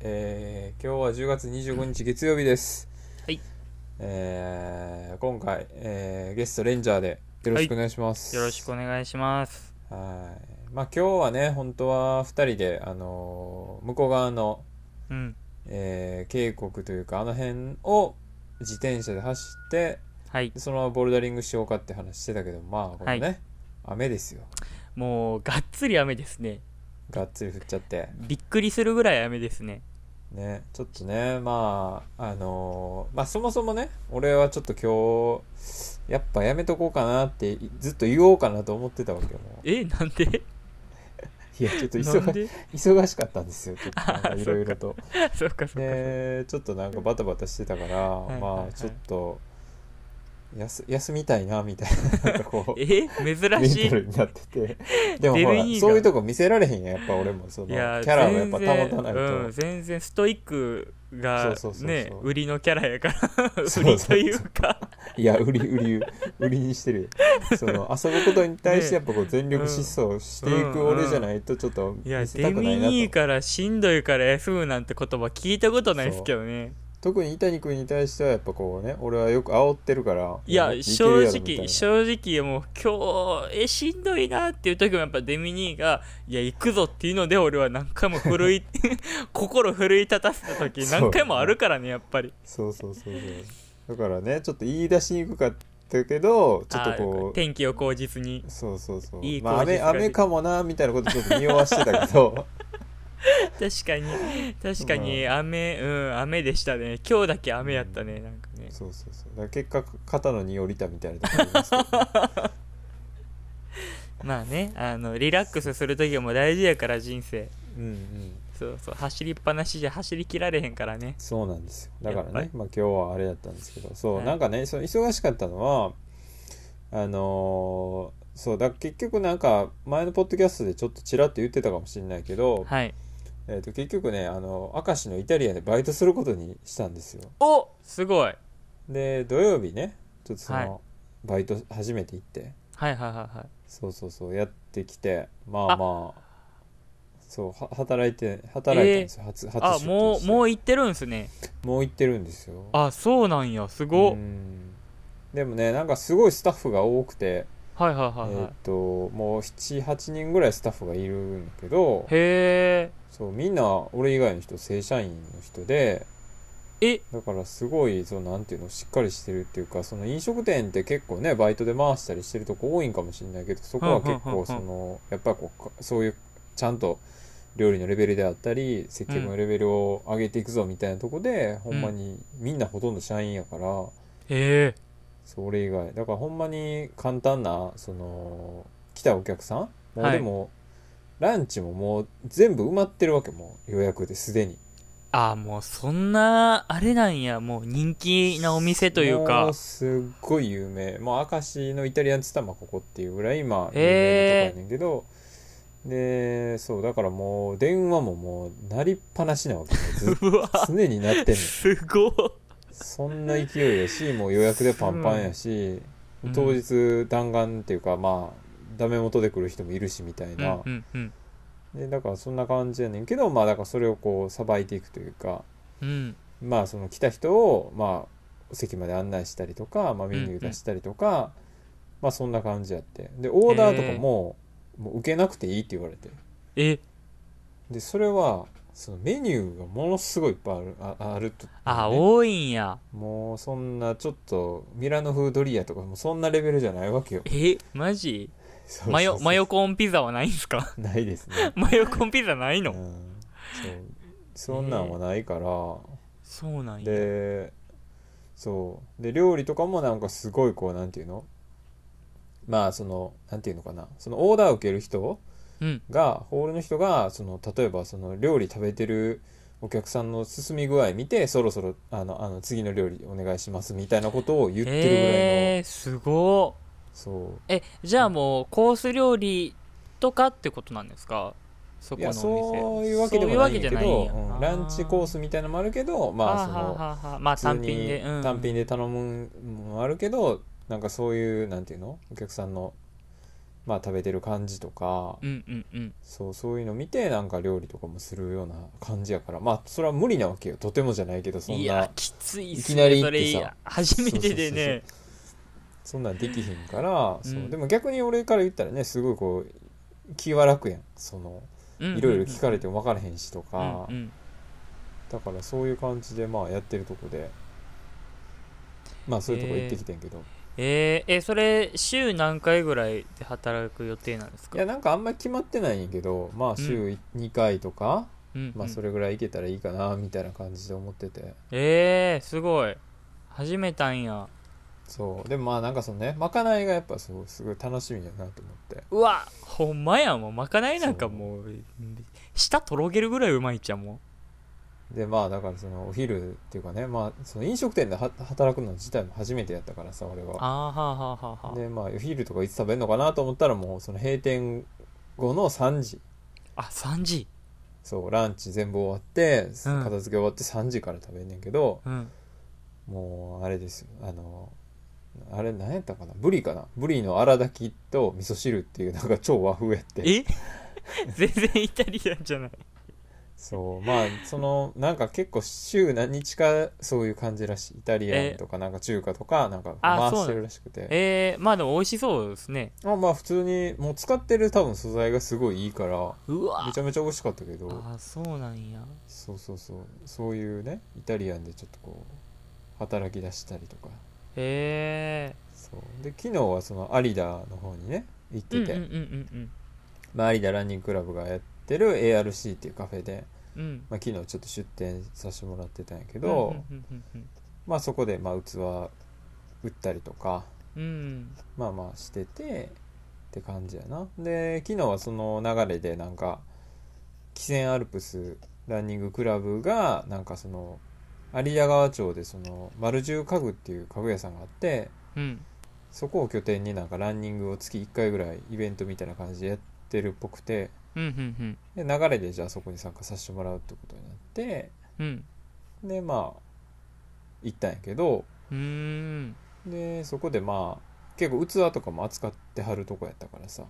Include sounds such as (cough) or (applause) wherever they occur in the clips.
えー今日は10月25日月曜日です。はい。えー今回、えーゲストレンジャーでよろしくお願いします。よろしくお願いします。はい。まあ今日はね、本当は2人で、あのー向こう側の、うん。えー渓谷というか、あの辺を自転車で走って、はい。そのままボルダリングしようかって話してたけど、まあこれね、はい雨ですよ。もう、がっつり雨ですね。がっつり降っちゃって。びっくりするぐらい雨ですね。ね、ちょっとね、まあ、あのーまあそもそもね、俺はちょっと今日、やっぱやめとこうかなってずっと言おうかなと思ってたわけよ。もえ、なんで？う (laughs) いや、ちょっと忙で？忙しかったんですよ、ちょっといろいろと。(laughs) そうか、そうか。で、ちょっとなんかバタバタしてたから、いはいはいまあちょっと、休休みたいな、みたいな、なんかこう、(laughs) え？メ珍しいンタ。ルになってて。(laughs) でもほらデルニー、がそういうとこ見せられへんやん、やっぱ俺も。その、キャラをやっぱ全然保たないと。うん、全然ストイックがそうそうそうそうね、売りのキャラやから、そう売りというか、いや、売り、売り、売りにしてるよ。その、遊ぶことに対してやっぱこう全力疾走していく俺じゃないとちょっといや、見せデミたくないなと。ニーからしんどいから休むなんて言葉聞いたことないですけどね。特に伊谷君に対してはやっぱこうね、俺はよく煽ってるから。いや正直な正直もう今日えしんどいなっていう時もやっぱデミニーがいや行くぞっていうので俺は何回も奮い (laughs) 心奮い立たせた時何回もあるからねやっぱりそうそうそうそう。だからね、ちょっと言い出しにくかったけど、ちょっとあこー天気を口実にう、そうそうそう。いいまあ雨、雨かもな、みたいなことちょっと匂わしてたけど、(laughs) 確かに。確かに雨うん雨でしたね。今日だけ雨やったねなんかね。そうそうそう。だから結果、肩の荷降りたみたいなとこありますけど。(laughs) まあねあのリラックスする時も大事やから人生。うんうん。そうそう。走りっぱなしじゃ走りきられへんからね。そうなんですよ。だからね、まあ、今日はあれだったんですけど。そう、はい。なんかねその忙しかったのはあのーそうだ結局なんか前のポッドキャストでちょっとちらっと言ってたかもしれないけど、はいえー、と結局ねあの明石のイタリアンでバイトすることにしたんですよ。おすごい。で土曜日ねちょっとその、はい。バイト初めて行って。はいはいはいはい。そうそうそうやってきてまああ。まあそうは働いて働いたんですよ、初初あもうもう行ってるんすね。もう行ってるんですよ。あそうなんやすごでもねなんかすごいスタッフが多くて、はいはいはいはえーっともう78人ぐらいスタッフがいるんだけどいへそうみんな俺以外の人正社員の人でえ？えだからすごいそのなんていうのしっかりしてるっていうかその飲食店って結構ねバイトで回したりしてるとこ多いんかもしれないけどそこは結うんうんうんうん。構そのやっぱりこうかそういうちゃんと料理のレベルであったり接客のレベルを上げていくぞみたいなとこで、ほんまにみんなほとんど社員やから。へえ。それ以外。だからほんまに簡単なその来たお客さんもうはい。でも、ランチももう全部埋まってるわけもう予約ですでに。あもうそんなあれなんやもう人気なお店というもかうすっごい有名。もう明石のイタリアンっつったらまあここっていうぐらいまあ有名なとこやねんけど、でそうだからもう電話ももう鳴りっぱなしなわけよ。ずっ (laughs) うわ。と常に鳴ってんのすごっ。そんな勢いやしもう予約でパンパンやし、うん。当日弾丸っていうかまあダメ元で来る人もいるしみたいうんな、うんうん。でだからそんな感じやねんけどまあだからそれをこうさばいていくというかうん。まあその来た人をまあお席まで案内したりとか、まあ、メニュー出したりとか、まあそんな感じやって。でオーダーとかも,、もう受けなくていいって言われて。え？でそれはそのメニューがものすごいいっぱいあるああると、ね。あ多いんや。もうそんなちょっとミラノ風ドリアとかもそんなレベルじゃないわけよ。え？マジ？マヨマヨコーンピザはないんすか？(laughs) ないですね。マヨコーンピザないの？うん、そうそんなんはないから、そうなんや。でそう。で料理とかもなんかすごいこうなんていうの？まあそのなんていうのかな？そのオーダーを受ける人うん。がホールの人がその例えばその料理食べてるお客さんの進み具合見てそろそろあのあの次の料理お願いしますみたいなことを言ってるぐらいの、えー、すごっそう。えじゃあもうコース料理とかってことなんですか？そこのお店。そういうわけでもないけどそうんランチコーススみたいなのもあるけどまあそのまあ単品で、うん、単品で頼むのもあるけどなんかそういうなんていうの？お客さんのまあ食べてる感じとか、うんうんうん。そうそういうの見てなんか料理とかもするような感じやから。まあそれは無理なわけよ。とてもじゃないけどそんな。いやきついっすいきなりってさ。れ。初めてでね。そんなんできひんから、うん。そうでも逆に俺から言ったらねすごいこう気は楽やん。そのいろいろ聞かれても分からへんしとか、うんうん。だからそういう感じでまあやってるとこで。まあそういうとこ行ってきてんけど、えー、えそれ週何回ぐらいで働く予定なんですか？いやなんかあんまり決まってないんやけどまあ週2回とか、うんうん。まあそれぐらい行けたらいいかなみたいな感じで思ってて。えー、すごい。始めたんやそう。でもまあなんかそのねまかないがやっぱすごいすごい楽しみやなと思って。うわほんまやもうまかないなんかもう舌とろげるぐらいうまいじゃん。もでまあだからそのお昼っていうかねまあその飲食店では働くの自体も初めてやったからさ俺うは。ああはあはあはあでまあお昼とかいつ食べるのかなと思ったらもうその閉店後の3時。あ3時。そうランチ全部終わってうん。片付け終わって3時から食べんねんけど、うん。もうあれですよ。あのあれ何やったかな？ブリかな？ブリの荒炊きと味噌汁っていうなんか超和風やって。え？(laughs) 全然イタリアンじゃない。そう。まあそのなんか結構週何日かそういう感じらしい。イタリアンとかなんか中華とかなんかあ回してるらしくて。えー、まあでも美味しそうですね。あまあ普通にもう使ってる多分素材がすごいいいからうわ。めちゃめちゃ美味しかったけど。あそうなんや。そうそうそう。そういうねイタリアンでちょっとこう働き出したりとかへえそう。で昨日はその有田の方にね行ってて、うんうんうんうんまあ、有田ランニングクラブがやってる ARC っていうカフェで、うん。うんまあ、昨日ちょっと出店させてもらってたんやけど、うんうんうんまあそこでまあ器売ったりとかうん。うんまあまあしててって感じやな。で昨日はその流れでなんか汽船アルプスランニングクラブがなんかその有田川町でその丸十家具っていう家具屋さんがあってうん。そこを拠点になんかランニングを月1回ぐらいイベントみたいな感じでやってるっぽくてうんうんで流れでじゃあそこに参加させてもらうってことになってうん。うんでまあ行ったんやけどでそこでまあ結構器とかも扱ってはるとこやったからさ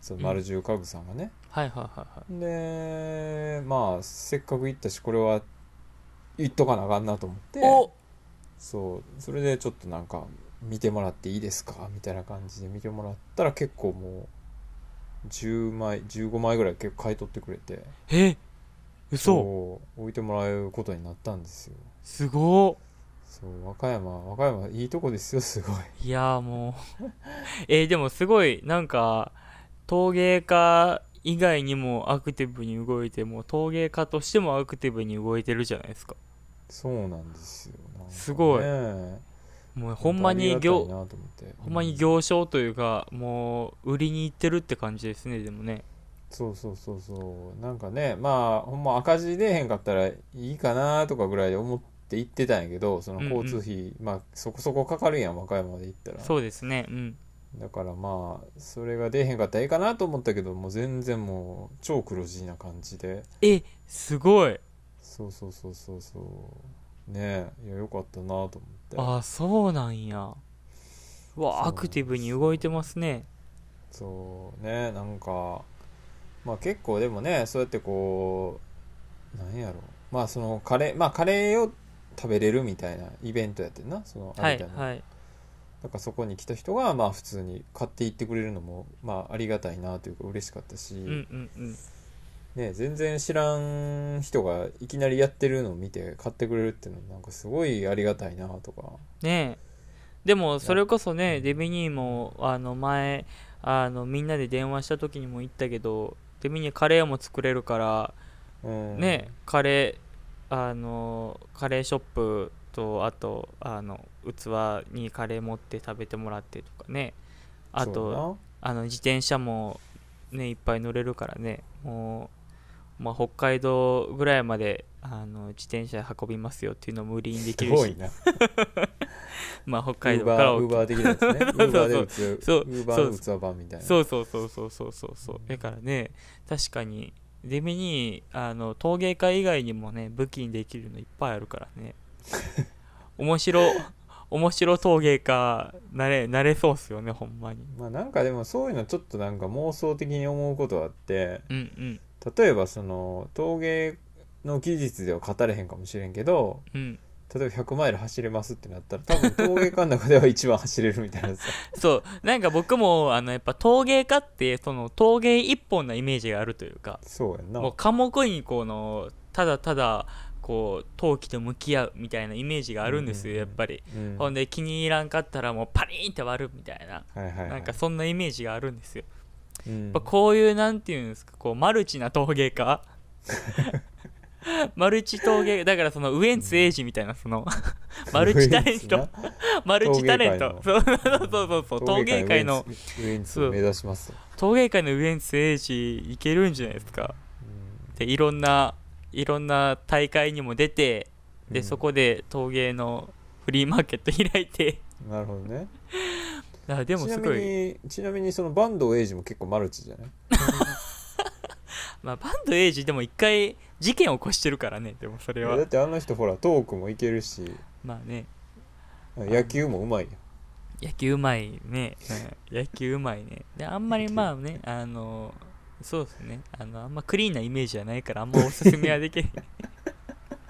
その丸十家具さんがね、はいはいはいはい。でまあせっかく行ったしこれは言っとかなあかんなと思って。お。そう。それでちょっとなんか見てもらっていいですか？みたいな感じで見てもらったら結構もう10枚15枚ぐらい結構買い取ってくれて。え？嘘。そう。置いてもらえることになったんですよ。すごっ。そう。和歌山和歌山いいとこですよすごい。いやーもう。(laughs) えーでもすごいなんか陶芸家以外にもアクティブに動いてもう陶芸家としてもアクティブに動いてるじゃないですかそうなんですよ。ね。すごい。もうほんまにありがたい業なと思って。ほんまにう行商というかもう売りに行ってるって感じですねでもね。そうそうそうそう。なんかねまあほんま赤字出えへんかったらいいかなとかぐらいで思って行ってたんやけどその交通費、まあそこそこかかるやん和歌山まで行ったら。そうですねうん。だからまあそれが出えへんかったらいいかなと思ったけどもう全然もう超黒字な感じで。えすごいそうそうそうそうそう。ねえいやよかったなと思って。ああそうなんや。うわアクティブに動いてますね。そうねなんかまあ結構でもねそうやってこうなんやろ。まあそのカレーまあカレーを食べれるみたいなイベントやってんな。その。はいはい。だからそこに来た人がまあ普通に買っていってくれるのもまあありがたいなというか嬉しかったし、うんうんうんね、全然知らん人がいきなりやってるのを見て買ってくれるっていうのなんかすごいありがたいなとか。ねえ。でもそれこそねデビニーもあの前あのみんなで電話した時にも言ったけどデビニーカレーも作れるからうん。ねカレーあのカレーショップとあとあの器にカレー持って食べてもらってとかね。あとあの自転車もねいっぱい乗れるからね。もう、まあ、北海道ぐらいまであの自転車で運びますよっていうのも売りにできるし。すごいな。(laughs) まあ北ウ海道からウーバー的なやつね。(laughs) ウーバーで打つウそう。ーバーの器版みたいな。そう。そう。そう。そう。そう。そう。そう。だからね確かに。デミにあの陶芸家以外にもね武器にできるのいっぱいあるからね。(laughs) 面白面白陶芸家なれなれそうっすよねほんまに。まあなんかでもそういうのちょっとなんか妄想的に思うことあって。うんうん例えばその陶芸の技術では語れへんかもしれんけどうん。例えば100マイル走れますってなったら多分陶芸家の中では一番走れるみたいなさ。(laughs) そう。なんか僕もあのやっぱ陶芸家ってその陶芸一本なイメージがあるというかそうやんな。もう科目にこのただただこう陶器と向き合うみたいなイメージがあるんですよ、うん。やっぱり、うん。ほんで気に入らんかったらもうパリーンって割るみたいな、はいはいはい。なんかそんなイメージがあるんですよ、うん。やっぱこういうなんていうんですかこうマルチな陶芸家？(laughs) マルチ陶芸だからそのウエンツエイジみたいなその (laughs) マルチタレント。マルチタレント。そうそうそうそう陶芸界の。ウエンツを目指します。と陶芸界のウエンツエイジいけるんじゃないですか。うん。でいろんないろんな大会にも出てで、うん。そこで陶芸のフリーマーケット開いて。なるほどねあでもちなみすごい、にちなみにその坂東エイジも結構マルチじゃない？(laughs) まあ、バンドエイジでも一回事件を起こしてるからねでもそれは。だってあの人ほらトークもいけるし。まあね。野球もうまいよ野球うまいね、うん野球うまいね。であんまりまあねあのそうですね。あのあんまクリーンなイメージはないからあんまおすすめはできない (laughs)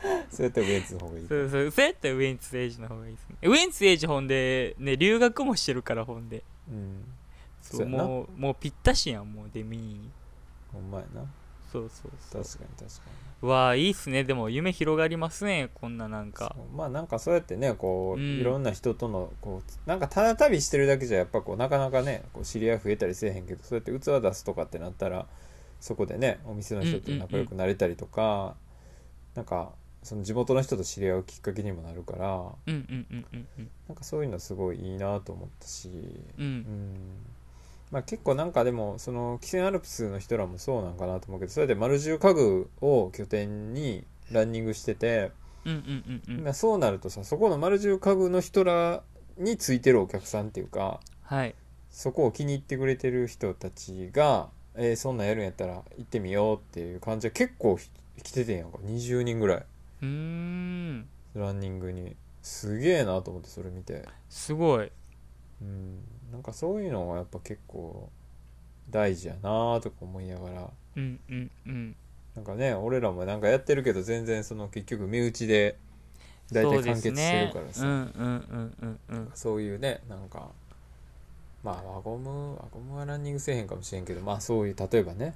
(laughs) そうやってウエンツの方がいいそうそうそうやったらウエンツエイジの方がいいですね。ウエンツエイジほんでね留学もしてるからほんで。うん。そうもうもうぴったしやんもうデミーに。ほんまやな。そうそうそう。確かに確かに。うわあいいっすね。でも夢広がりますねこんななんか。そう。まあなんかそうやってねこう、うん。いろんな人とのこうなんかただ旅してるだけじゃやっぱこうなかなかねこう知り合い増えたりせえへんけどそうやって器出すとかってなったらそこでねお店の人と仲良くなれたりとか、なんかその地元の人と知り合うきっかけにもなるからなんかそういうのすごいいいなと思ったし、ううん。んまあ、結構なんかでもその汽船アルプスの人らもそうなんかなと思うけどそれで丸十家具を拠点にランニングしてて、うんうんうんうん。まあそうなるとさそこの丸十家具の人らについてるお客さんっていうかはい。そこを気に入ってくれてる人たちが、えーそんなんやるんやったら行ってみようっていう感じで結構ひ来ててんやんか。20人ぐらいうーん。ランニングにすげえなと思ってそれ見て。すごい。うん。なんかそういうのはやっぱ結構大事やなとか思いながら。うんうんうん。なんかね俺らもなんかやってるけど全然その結局身内で大体完結してるからさ。そうですね。うんうんうんうんうん。そういうねなんかまあ輪ゴム輪ゴムはランニングせえへんかもしれんけどまあそういう例えばね。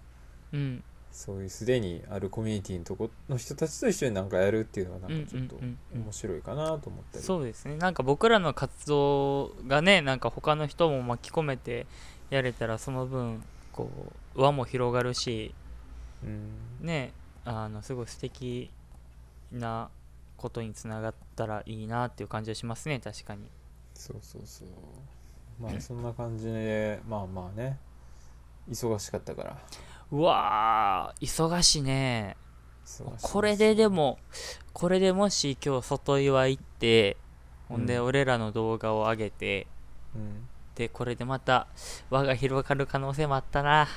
うんそういうすでにあるコミュニティのとこの人たちと一緒になんかやるっていうのはなんかちょっと面白いかなと思ったり。そうですね。なんか僕らの活動がねなんか他の人も巻き込めてやれたらその分こう輪も広がるしうん。ねあのすごい素敵なことにつながったらいいなっていう感じはしますね確かに。そうそうそう。まあそんな感じでまあまあね。忙しかったからうわー忙しいね。これででもこれでもし今日外岩行ってほんでうん。俺らの動画を上げて、うん。でこれでまた輪が広がる可能性もあったな。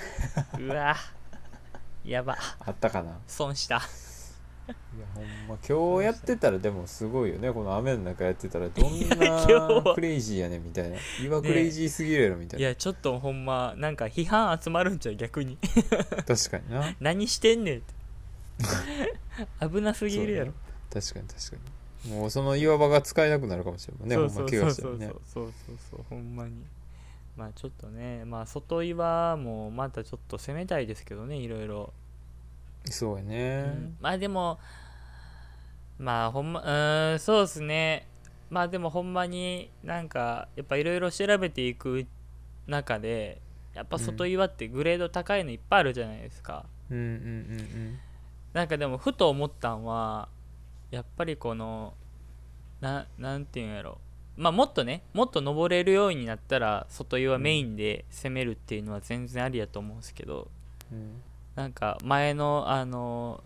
(laughs) うわやば。あったかな？い損したやほんま今日やってたらでもすごいよね。この雨の中やってたらどんなクレイジーやねんみたいな。岩クレイジーすぎるやろみたいな、いやちょっとほんまなんか批判集まるんちゃう逆に。確かにな。(laughs) 何してんねんって。危なすぎるやろ。確かに確かに。もうその岩場が使えなくなるかもしれないもんね。ほんま怪我したらね。そうそうそうそうほんまに。まあちょっとねまあ外岩もまたちょっと攻めたいですけどねいろいろ、そうやね、うん。まあでもまあほんまうーんそうですね。まあでもほんまになんかやっぱいろいろ調べていく中でやっぱ外岩ってグレード高いのいっぱいあるじゃないですか、うん、うんうんなんかでもふと思ったんはやっぱりこのななんていうんやろ。まあもっとねもっと登れるようになったら外岩メインで攻めるっていうのは全然ありやと思うんですけど、うんうんなんか前のあの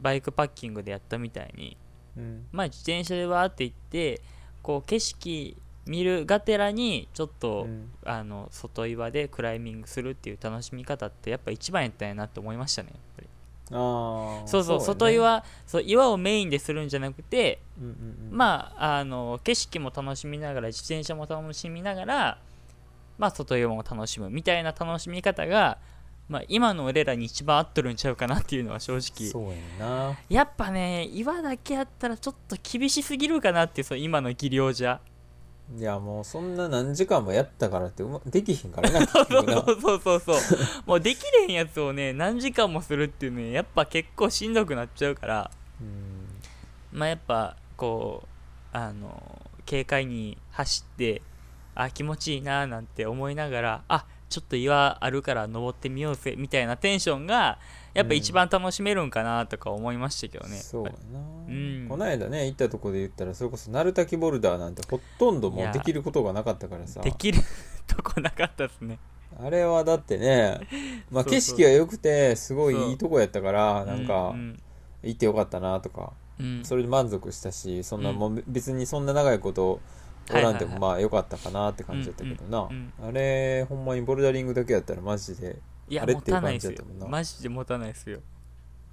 バイクパッキングでやったみたいにうん。まあ自転車でわーって行ってこう景色見るがてらにちょっと、うん。あの外岩でクライミングするっていう楽しみ方ってやっぱ一番やったんやなって思いましたねやっぱり。ああそうそう外岩そう岩をメインでするんじゃなくてうんうんうん、まああの景色も楽しみながら自転車も楽しみながらまあ外岩も楽しむみたいな楽しみ方がまあ今の俺らに一番合っとるんちゃうかなっていうのは正直。そうやな。やっぱね岩だけやったらちょっと厳しすぎるかなってそう今の技量じゃ。いやもうそんな何時間もやったからってうまできひんからな (laughs) そうそうそうそう。そう (laughs) もうできれへんやつをね何時間もするっていうねやっぱ結構しんどくなっちゃうから。うん。まあやっぱこうあの軽快に走ってあ気持ちいいななんて思いながらあちょっと岩あるから登ってみようぜみたいなテンションがやっぱ一番楽しめるんかなとか思いましたけどね、そうやな、ん。この間ね行ったとこで言ったらそれこそ鳴滝ボルダーなんてほとんどもうできることがなかったからさ。できるとこなかったですね。あれはだってね、(laughs) まあ、景色が良くてすごいいいとこやったからなんうかん。行ってよかったなとか。うん。それで満足したしそんなうんもう別にそんな長いことおらんでもまあ良かったかなって感じだったけどな。うんあれほんまにボルダリングだけやったらマジでいや持あれっていうたないですよ。感じだったもんな。マジで持たないですよ。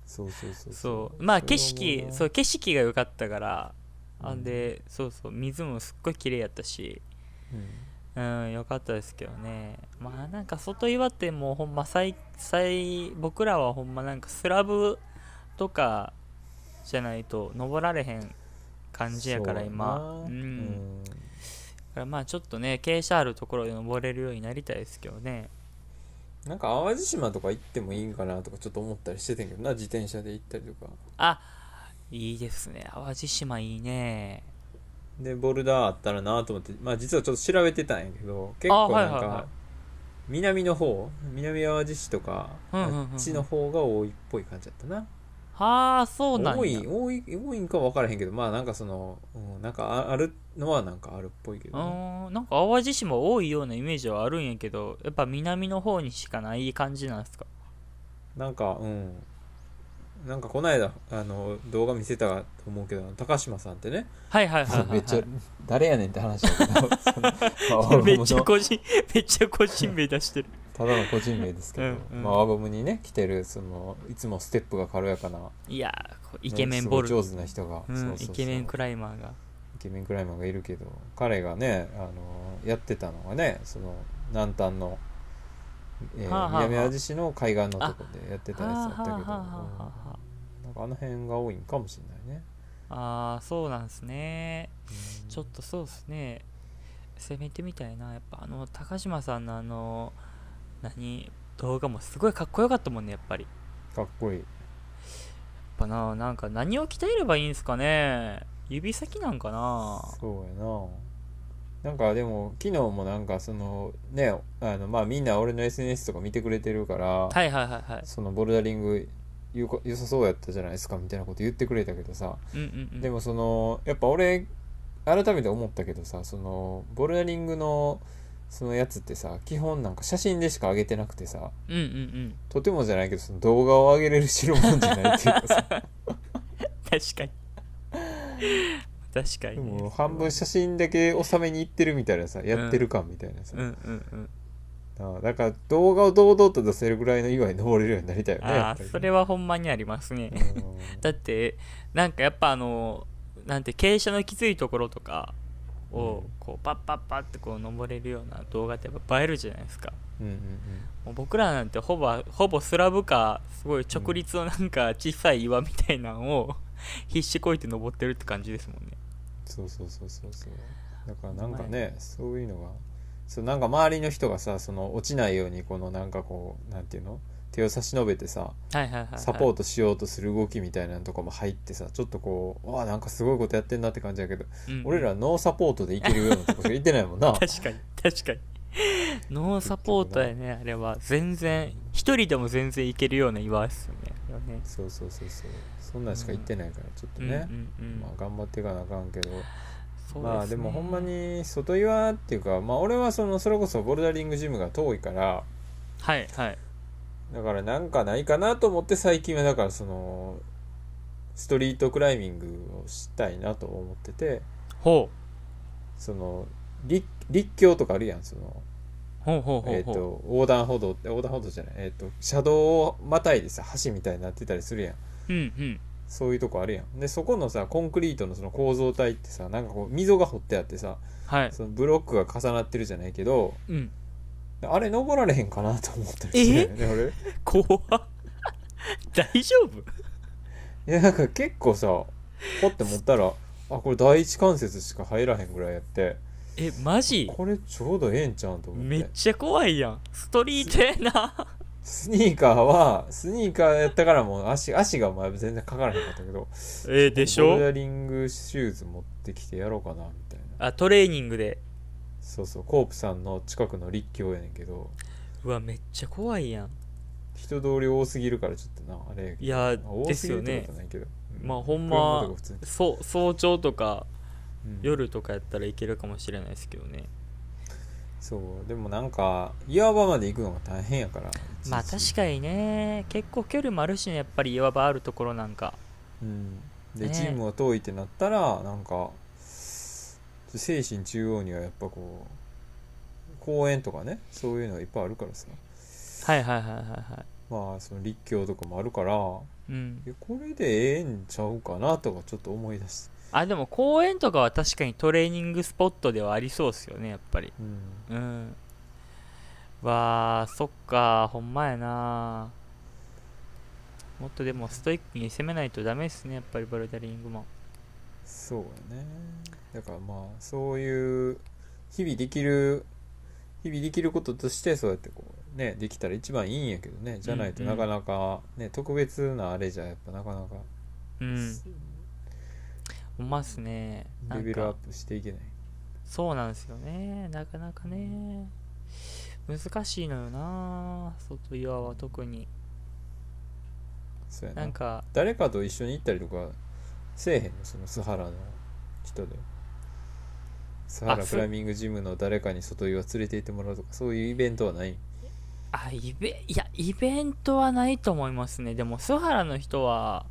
そうそうそうそう。まあ景色そう景色が良かったから。あうん。んでそうそう。水もすっごい綺麗やったし。うん。うん良かったですけどね。まあなんか外岩ってもうほんま最最僕らはほんまなんかスラブとかじゃないと登られへん感じやから今。そうやな。うん。だからまあちょっとね傾斜あるところで登れるようになりたいですけどね。なんか淡路島とか行ってもいいんかなとかちょっと思ったりしてたけどな自転車で行ったりとか。あいいですね。淡路島いいね。でボルダーあったらなと思ってまあ実はちょっと調べてたんやけど結構なんか南の方南淡路市とかあっちの方が多いっぽい感じだったなはあそうなんや。多い多い多いんか分からへんけどまあなんかその、うん、なんかああるのはなんかあるっぽいけうどね、ーんなんか淡路島多いようなイメージはあるんやけどやっぱ南の方にしかない感じなんですか？なんかうん。なんかこの間あの動画見せたと思うけど高島さんってね。はいはいはいはい、はい、めっちゃ誰やねんって話だけど。(laughs) めっちゃ個人めっちゃ個人名出してるただの個人名ですけど、うんうん。まあ、輪ゴムにね来てるそのいつもステップが軽やかな、ねいやイケメンボル、上手な人が、うんそうそうそう。イケメンクライマーが。イケメンクライマーがいるけど彼がねあのやってたのがねその南端の、えーはあはあはあ。南淡路市の海岸のとこでやってたやつだったけど、はあなんかあの辺が多いんかもしれないね、ああそうなんですね。うん。ちょっとそうですね。攻めてみたいな。やっぱあの高島さんのあの何？動画もすごいかっこよかったもんねやっぱり。やっかっこいい。ぱななんか何を鍛えればいいんすかね。指先なんかな。そうやな。なんかでも昨日もなんかそのねあのまあみんな俺の SNS とか見てくれてるから、はいはいはいはい。そのボルダリングよか良さそうやったじゃないですかみたいなこと言ってくれたけどさ、うんうんうん。でもそのやっぱ俺改めて思ったけどさそのボルダリングのそのやつってさ基本なんか写真でしか上げてなくてさうんうんうん。とてもじゃないけどその動画を上げれる代物じゃないっていうかさ。(laughs) 確かに。確かでにね。も半分写真だけ収めに行ってるみたいなさやってる感みたいなさ、うんうんうん。だから動画を堂々と出せるぐらいの岩に登れるようになりたいよねやああそれはほんまにありますね。うん。(laughs) だってなんかやっぱあのなんて傾斜のきついところとかをうんこうパッパッパッってこう登れるような動画ってやっぱ映えるじゃないですか。うんうんもう僕らなんてほぼほぼスラブかすごい直立のなんか小さい岩みたいなのを (laughs) 必死こいて登ってるって感じですもんね。そうそうそうそうそう。だからなんかね。そういうのがそうなんか周りの人がさその落ちないようにこのなんかこうなんていうの？手を差し伸べてさサポートしようとする動きみたいなのとかも入ってさちょっとこうわあなんかすごいことやってんなって感じだけど、うん俺らノーサポートでいけるようなとこしか行ってないもんな。(laughs) 確かに確かに。ノーサポートやねあれは。全然一人でも全然いけるような岩ですよねね。そうそうそうそう。そんなんしか行ってないからちょっとね、まあ頑張っていかなあかんけど。そうまあでもほんまに外岩っていうかまあ俺はそのそれこそボルダリングジムが遠いからはいはいだからなんかないかなと思って最近はだからそのストリートクライミングをしたいなと思っててほその立立教とかあるやんそのうほうほうほう。えっ、と横断歩道って横断歩道じゃないえっ、と車道をまたいでさ橋みたいになってたりするやん。うんうん。そういうとこあるやん。でそこのさコンクリートのその構造体ってさなんかこう溝が掘ってあってさはい。そのブロックが重なってるじゃないけどうんあれ登られへんかなと思ったりしてね俺怖っ。大丈夫？いやなんか結構さポッて持ったらあこれ第一関節しか入らへんぐらいやって。えマジ？これちょうどええんちゃうんと思って。めっちゃ怖いやん。ストリートやな。スニーカーはスニーカーやったからもう足足がまあ全然かからへんかったけどえでしょ？ボルダリングシューズ持ってきてやろうかなみたいな。あトレーニングでそうそうコープさんの近くの立教やねんけど。うわめっちゃ怖いやん。人通り多すぎるからちょっとなあれ。いやまあ多すぎるってことはないけど、うん。まあほん車まそう早朝とかうん。夜とかやったらいけるかもしれないですけどね。そう。でもなんか岩場まで行くのが大変やからまあ確かにね。結構距離もあるしねやっぱり岩場あるところなんか。うん。で、ね。チームが遠いってなったらなんか精神中央にはやっぱこう公園とかねそういうのがいっぱいあるからさ。はいはいはいはいはい。まあその立教とかもあるからうん。これでええんちゃうかなとかちょっと思い出してあでも公園とかは確かにトレーニングスポットではありそうっすよねやっぱり。うん。うん。わあそっかほんまやな。もっとでもストイックに攻めないとダメっすねやっぱりボルダリングも。そうやねだからまあそういう日々できる日々できることとしてそうやってこうねできたら一番いいんやけどねじゃないとうんうなんかなかね、特別なあれじゃやっぱなかなかうんほんまっすね。レベルアップしていけない。そうなんですよね。なかなかね。難しいのよな。外岩は特に。そうやな。なんか。誰かと一緒に行ったりとかせえへんの？そのスハラの人でスハラクライミングジムの誰かに外岩連れて行ってもらうとかそういうイベントはない？あイベいやイベントはないと思いますね。でも須原の人は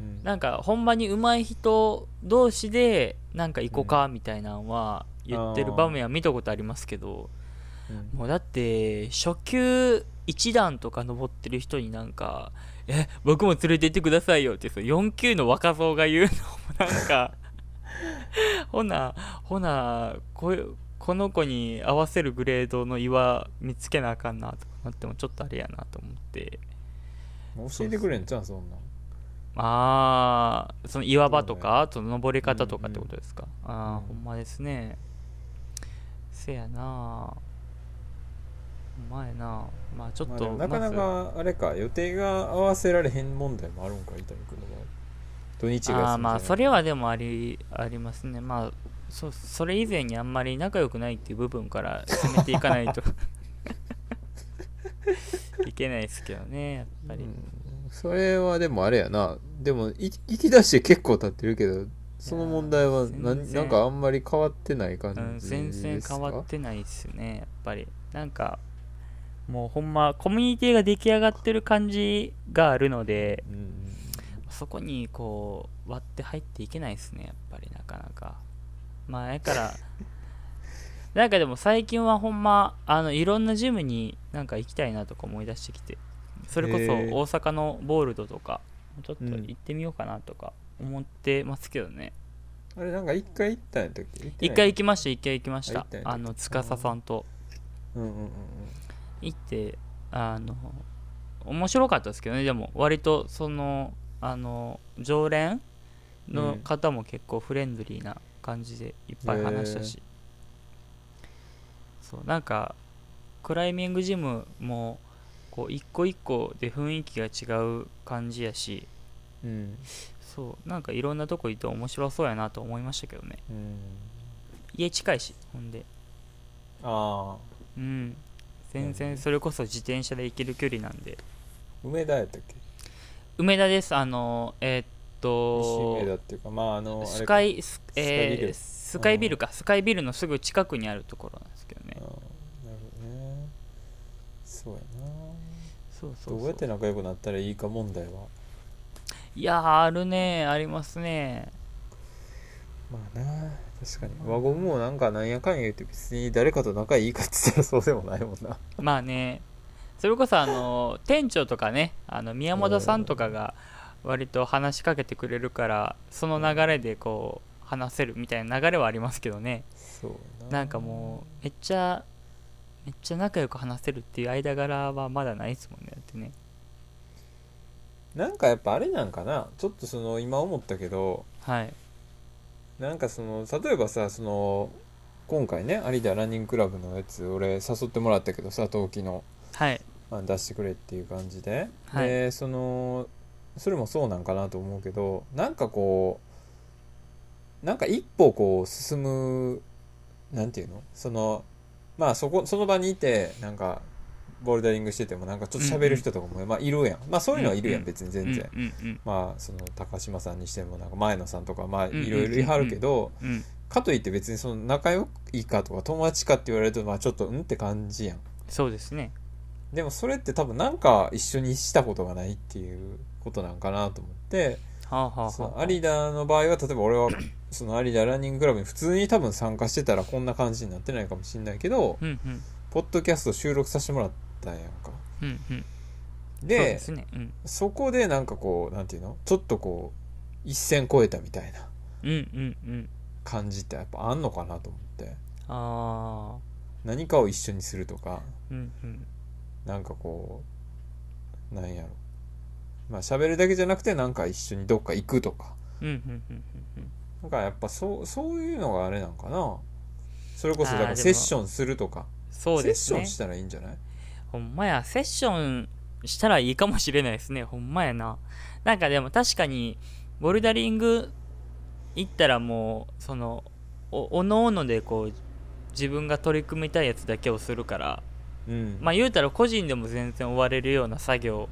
うん。なんかほんまに上手い人同士でなんか行こうかみたいなのは言ってる場面は見たことありますけどうん。もうだって初級1段とか登ってる人になんか「え僕も連れて行ってくださいよ」ってその4級の若造が言うのもなんか (laughs) ほなほなここの子に合わせるグレードの岩見つけなあかんなとかなってもちょっとあれやなと思って。教えてくれんじゃんそんな。んああその岩場とか、その登り方とかってことですか、ああ、うんほんまですね。せやなほんまやなまあちょっと、まあなかなまかあれか予定が合わせられへん問題もあるんか伊丹君の場合土日ずがああまあそれははでもありありますね。まあそそれ以前にあんまり仲良くないっていう部分から攻めていかないと (laughs) いけないですけどねやっぱり、それはでもあれやな。でもい行き出して結構経ってるけどその問題はな全然。なんかあんまり変わってない感じうん、ですか、全然変わってないですよねやっぱり。なんかもうほんまコミュニティが出来上がってる感じがあるのでうんうんそこにこう割って入っていけないですねやっぱりなかなか。まあやから (laughs) なんかでも最近はほんまあのいろんなジムになんか行きたいなとか思い出してきてそれこそ大阪のボールドとかちょっと行ってみようかなとか思ってますけどね、あれなんか一回行ったんやったっけ？一回行きました一回行きました。あの司さんと。うん。うんうんうん行ってあの面白かったですけどね。でも割とそのあの常連の方も結構フレンドリーな感じでいっぱい話したし、そうなんかクライミングジムもこう一個一個で雰囲気が違う感じやし。うん。そうなんかいろんなとこ行って面白そうやなと思いましたけどね。うん。家近いしほんで。ああ。うん。全然それこそ自転車で行ける距離なんで。梅田やったっけ？梅田です。あのえーっ西と梅田っていうかまああのスカイス,、えースカイビルか。スカイビルのすぐ近くにあるところなんですけどね。なるほどね。そうやな。そうそうどうやって仲良くなったらいいか問題は？いやーあるねありますねまあな確かに。輪ゴムもなんかなんやかんや言って別に誰かと仲いいかって言ったらそうでもないもんな。まあねそれこそあの店長とかねあの宮本さんとかが割と話しかけてくれるからその流れでこう話せるみたいな流れはありますけどね。そうな。んかもうめっちゃめっちゃ仲良く話せるっていう間柄はまだないですもんねだってね。なんかやっぱあれなんかなちょっとその今思ったけどはい。なんかその例えばさその今回ね有田ランニングクラブのやつ俺誘ってもらったけどさ冬季の、はい。まあ、出してくれっていう感じで、はい。でそのそれもそうなんかなと思うけどなんかこうなんか一歩こう進むなんていうの？そのまあそこその場にいてなんかボルダリングしててもなんかちょっと喋る人とかも、まあいるやん。まあそういうのはいるやん、うん。別に全然、まあその高島さんにしてもなんか前野さんとかまあいろいろいはるけど、かといって別にその仲良いかとか友達かって言われるとまあちょっとうんって感じやん。そうですねでもそれって多分なんか一緒にしたことがないっていうことなんかなと思ってはあはあはあその有田の場合は例えば俺は (clears throat) その有田ランニングクラブに普通に多分参加してたらこんな感じになってないかもしれないけどうんうん。ポッドキャスト収録させてもらったんやんか。うんうん。でですね。うん。そこでなんかこうなんていうの？ちょっとこう一線越えたみたいな感じってやっぱあんのかなと思って。ああ何かを一緒にするとか。うんうんなんかこうなんやろ。まあ喋るだけじゃなくてなんか一緒にどっか行くとか。なんかやっぱそうそういうのがあれなんかな。それこそだからセッションするとか。そうですね。セッションしたらいいんじゃない？ほんまやセッションしたらいいかもしれないですね。ほんまやな。なんかでも確かにボルダリング行ったらもうそのおおのおのでこう自分が取り組みたいやつだけをするからうん。まあ言うたら個人でも全然終われるような作業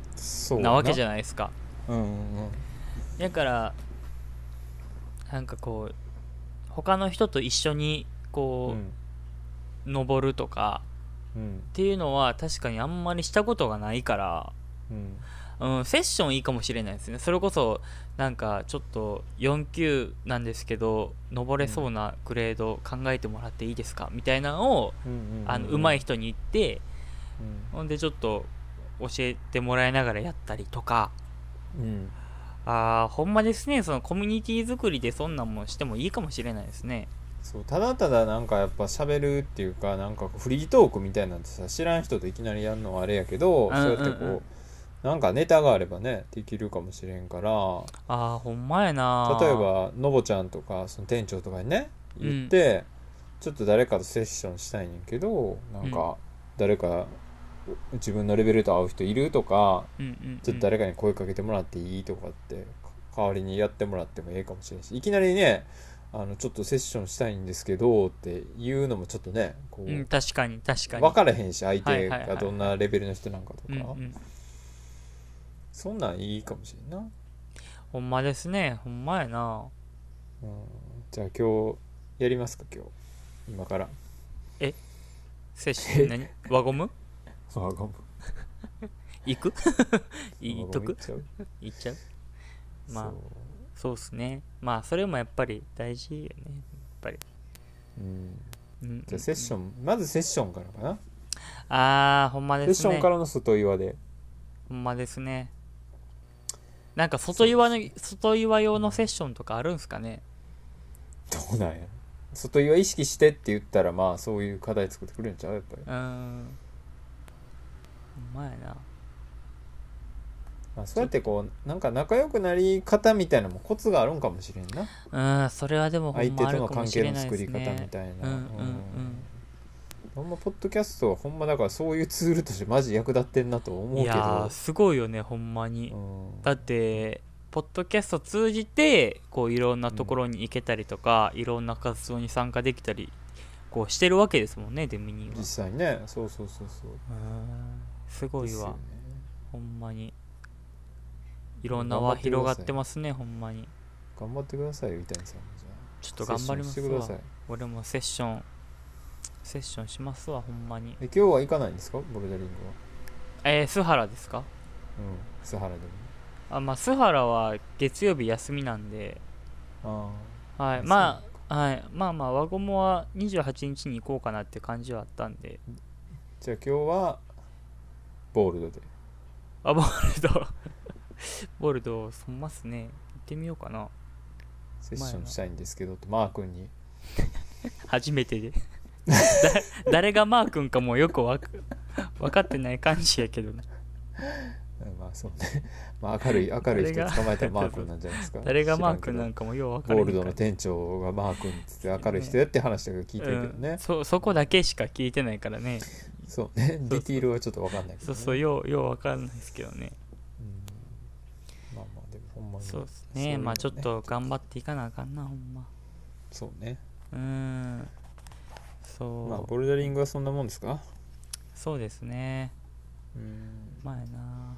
な。わけじゃゃないですか。うんうんうん。だからなんかこう他の人と一緒にうこん。う登るとかうん。っていうのは確かにあんまりしたことがないからうんうん、セッションいいかもしれないですね。それこそなんかちょっと4級なんですけど登れそうなグレード考えてもらっていいですか？みたいなのをうんうんあの上手い人に言ってうん。ほんでちょっと教えてもらいながらやったりとか。うん。あーほんまですね。そのコミュニティ作りでそんなんもしてもいいかもしれないですね。そうただただなんかやっぱ喋るっていうかなんかフリートークみたいなんてさ知らん人といきなりやるのはあれやけど、うんそうやってこう、うんうんなんかネタがあればねできるかもしれんから。あーほんまやな。例えばのぼちゃんとかその店長とかにね言って、ちょっと誰かとセッションしたいねんけどなんか誰か自分のレベルと合う人いるとかうんうんうん。ちょっと誰かに声かけてもらっていいとかって代わりにやってもらってもええかもしれんしいきなりねあのちょっとセッションしたいんですけどっていうのもちょっとねこう、うん確かに確かに。分からへんし相はい手がどんなレベルの人なんかとか、うんうんそんなんいいかもしれんな、ほんまですね。ほんまやな。うん、じゃあ今日やりますか今日。今から。セッション何？輪ゴム？あゴム。(laughs) 行く？(laughs) 言っとく？行っちゃう？まあそう。っすね。まあそれもやっぱり大事よね。やっぱり、うん。うん。じゃあセッション、まずセッションからかな、ああほんまセッですね。ションからの外岩で。ほんまですねなんか外岩の外岩用のセッションとかあるんすかね？どうなんや？外岩意識してって言ったらまあそういう課題作ってくれるんちゃう？やっぱり、うーん。ほんまやな。まあ、そうやってこうなんか仲良くなり方みたいなのもコツがあるんかもしれんな。うんそれはでもほ相んまあるかも手との関しれないで係の作りすね方みたいな。うんうんうんほんまポッドキャストはほんまだからそういうツールとしてマジ役立ってんなと思うけいやーどすごいよねほんまに、うん。だってポッドキャスト通じてこういろんなところに行けたりとか、いろんな活動に参加できたりこうしてるわけですもんねデミニーは。実際ねそうそうそうそう。うんすごいわ、ですよね。ほんまに。いろんな輪広がってますねほんまに。頑張ってくださいよ伊谷さんもじゃちょっと頑張りますわ。セッションしてください。俺もセッションセッションしますわほんまに。え今日は行かないんですか？ボルダリングは。えー、須原ですか？うん須原であまあ須原は月曜日休みなんで。もあはいあまあはいまあまあ輪ゴムは28日に行こうかなって感じはあったんで。じゃあ今日はボールドで。あボルド。(laughs) ボルドそんますね。行ってみようかな。セッションしたいんですけどってマー君に。(laughs) 初めてで。だ (laughs) 誰がマー君かもよくわか分かってない感じやけどなうんまあそうね。(laughs) まあ明るい明るい人捕まえたらマー君なんじゃないですか。誰がマー君なんかもよう分から。ゴールドの店長がマー君っつって明るい人やって話とか聞いてるけどね、うん、そそこだけしか聞いてないからね。そうね。ディティールはちょっと分かんないけど、ね、そうそうようよう分かんないですけどね。うん。まあまあでもほんまにそうですそういうのね。まあちょっと頑張っていかなあかんなほんま。そうね。うーんそう、まあボルダリングはそんなもんですか？そうですね。うん。まあやな。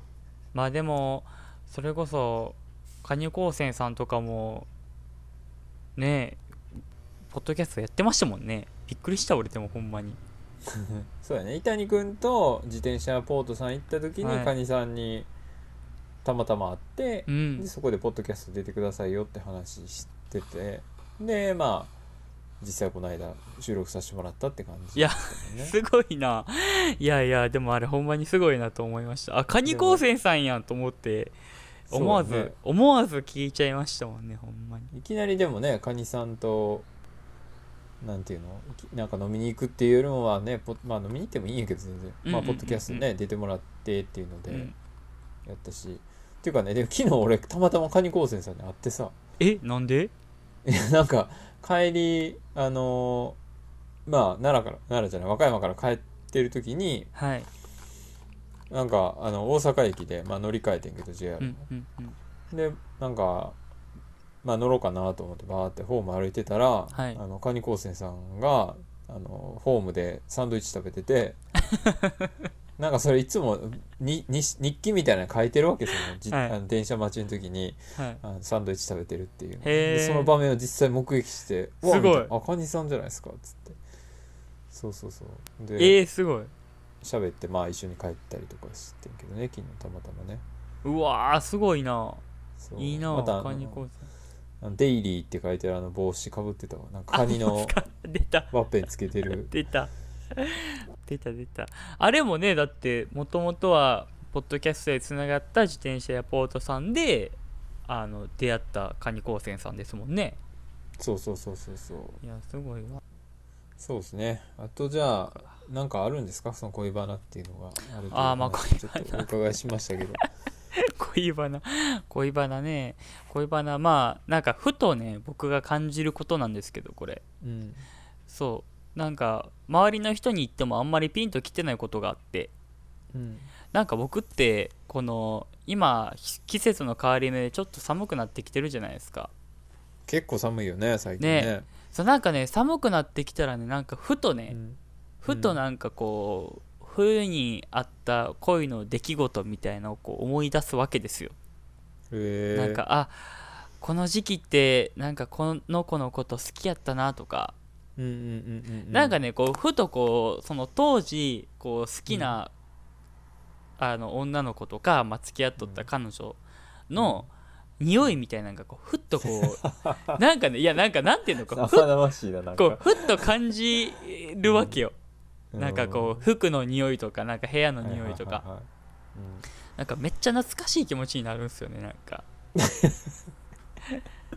まあでもそれこそ加入高専さんとかもねえポッドキャストやってましたもんね。びっくりした俺でもほんまに。(laughs) そうやね。伊谷君と自転車ポートさん行った時に、はい。カニさんにたまたま会ってう、ん。でそこでポッドキャスト出てくださいよって話してて。でまあ実際この間収録させてもらったって感じ。いやですごいな。いやいやでもあれほんまにすごいなと思いました。あカニ高専さんやんと思って思わず、ね。思わず聞いちゃいましたもんねほんまに。いきなりでもねカニさんとなんていうの？なんか飲みに行くっていうのはねポまあ飲みに行ってもいいんやけど全然、まあうんうんうん。うんポッドキャストね出てもらってっていうのでうん。やったし、っていうかねでも昨日俺たまたまカニ高専さんに会ってさ。えなんで？いやなんか帰りあのーまあ奈良から奈良じゃない和歌山から帰ってる時にはい。なんかあの大阪駅で、まあ、乗り換えてんけど JR の、うんうんうん。でなんかまあ乗ろうかなと思ってバーってホーム歩いてたら、はい。あのカニ高専さんがあのホームでサンドイッチ食べてて (laughs) なんかそれいつもにに日記みたいなの書いてるわけですよ、じはい。あの電車待ちの時に。はい。あのサンドイッチ食べてるっていう。でその場面を実際目撃して「うわすごいあカニさんじゃないですか」っつって。そうそうそう。でえー、すごい。喋ってまあ一緒に帰ったりとかしてんけどね昨日たまたまね。うわーすごいな。いいなまたあのデイリーって書いてあるあの帽子かぶってたわ。なんかカニの (laughs) ワッペンつけてる。出た出た出た。あれもねだってもともとはポッドキャストでつながった自転車やポートさんであの出会ったカニ高専さんですもんね。そうそうそうそうそう。いやすごいわ。そうですね。あとじゃあなんかあるんですか？その恋バナっていうのが。あるあーまあ話ちょっとお伺いしましたけど。(laughs) 恋バナ。恋バナね。恋バナまあなんかふとね僕が感じることなんですけどこれ。うん。そうなんか周りの人に言ってもあんまりピンときてないことがあって。うん。なんか僕ってこの今季節の変わり目でちょっと寒くなってきてるじゃないですか。結構寒いよね最近ね。ね。そうなんかね寒くなってきたらねなんかふとね、うん。ふとなんかこう冬にあった恋の出来事みたいなのをこう思い出すわけですよ、へえなんかあこの時期ってなんかこの子のこと好きやったなとか、うんうんうんうんうん。なんかねこうふとこうその当時こう好きな、あの女の子とか、まあ、付き合っとった彼女の匂いみたいなのがこうふっとこう (laughs) なんかねいやなんかなんていうのかふふっと感じるわけよ、なんかこう服の匂いとかなんか部屋のうん匂いとか、なんかめっちゃ懐かしい気持ちになるんですよねなんか。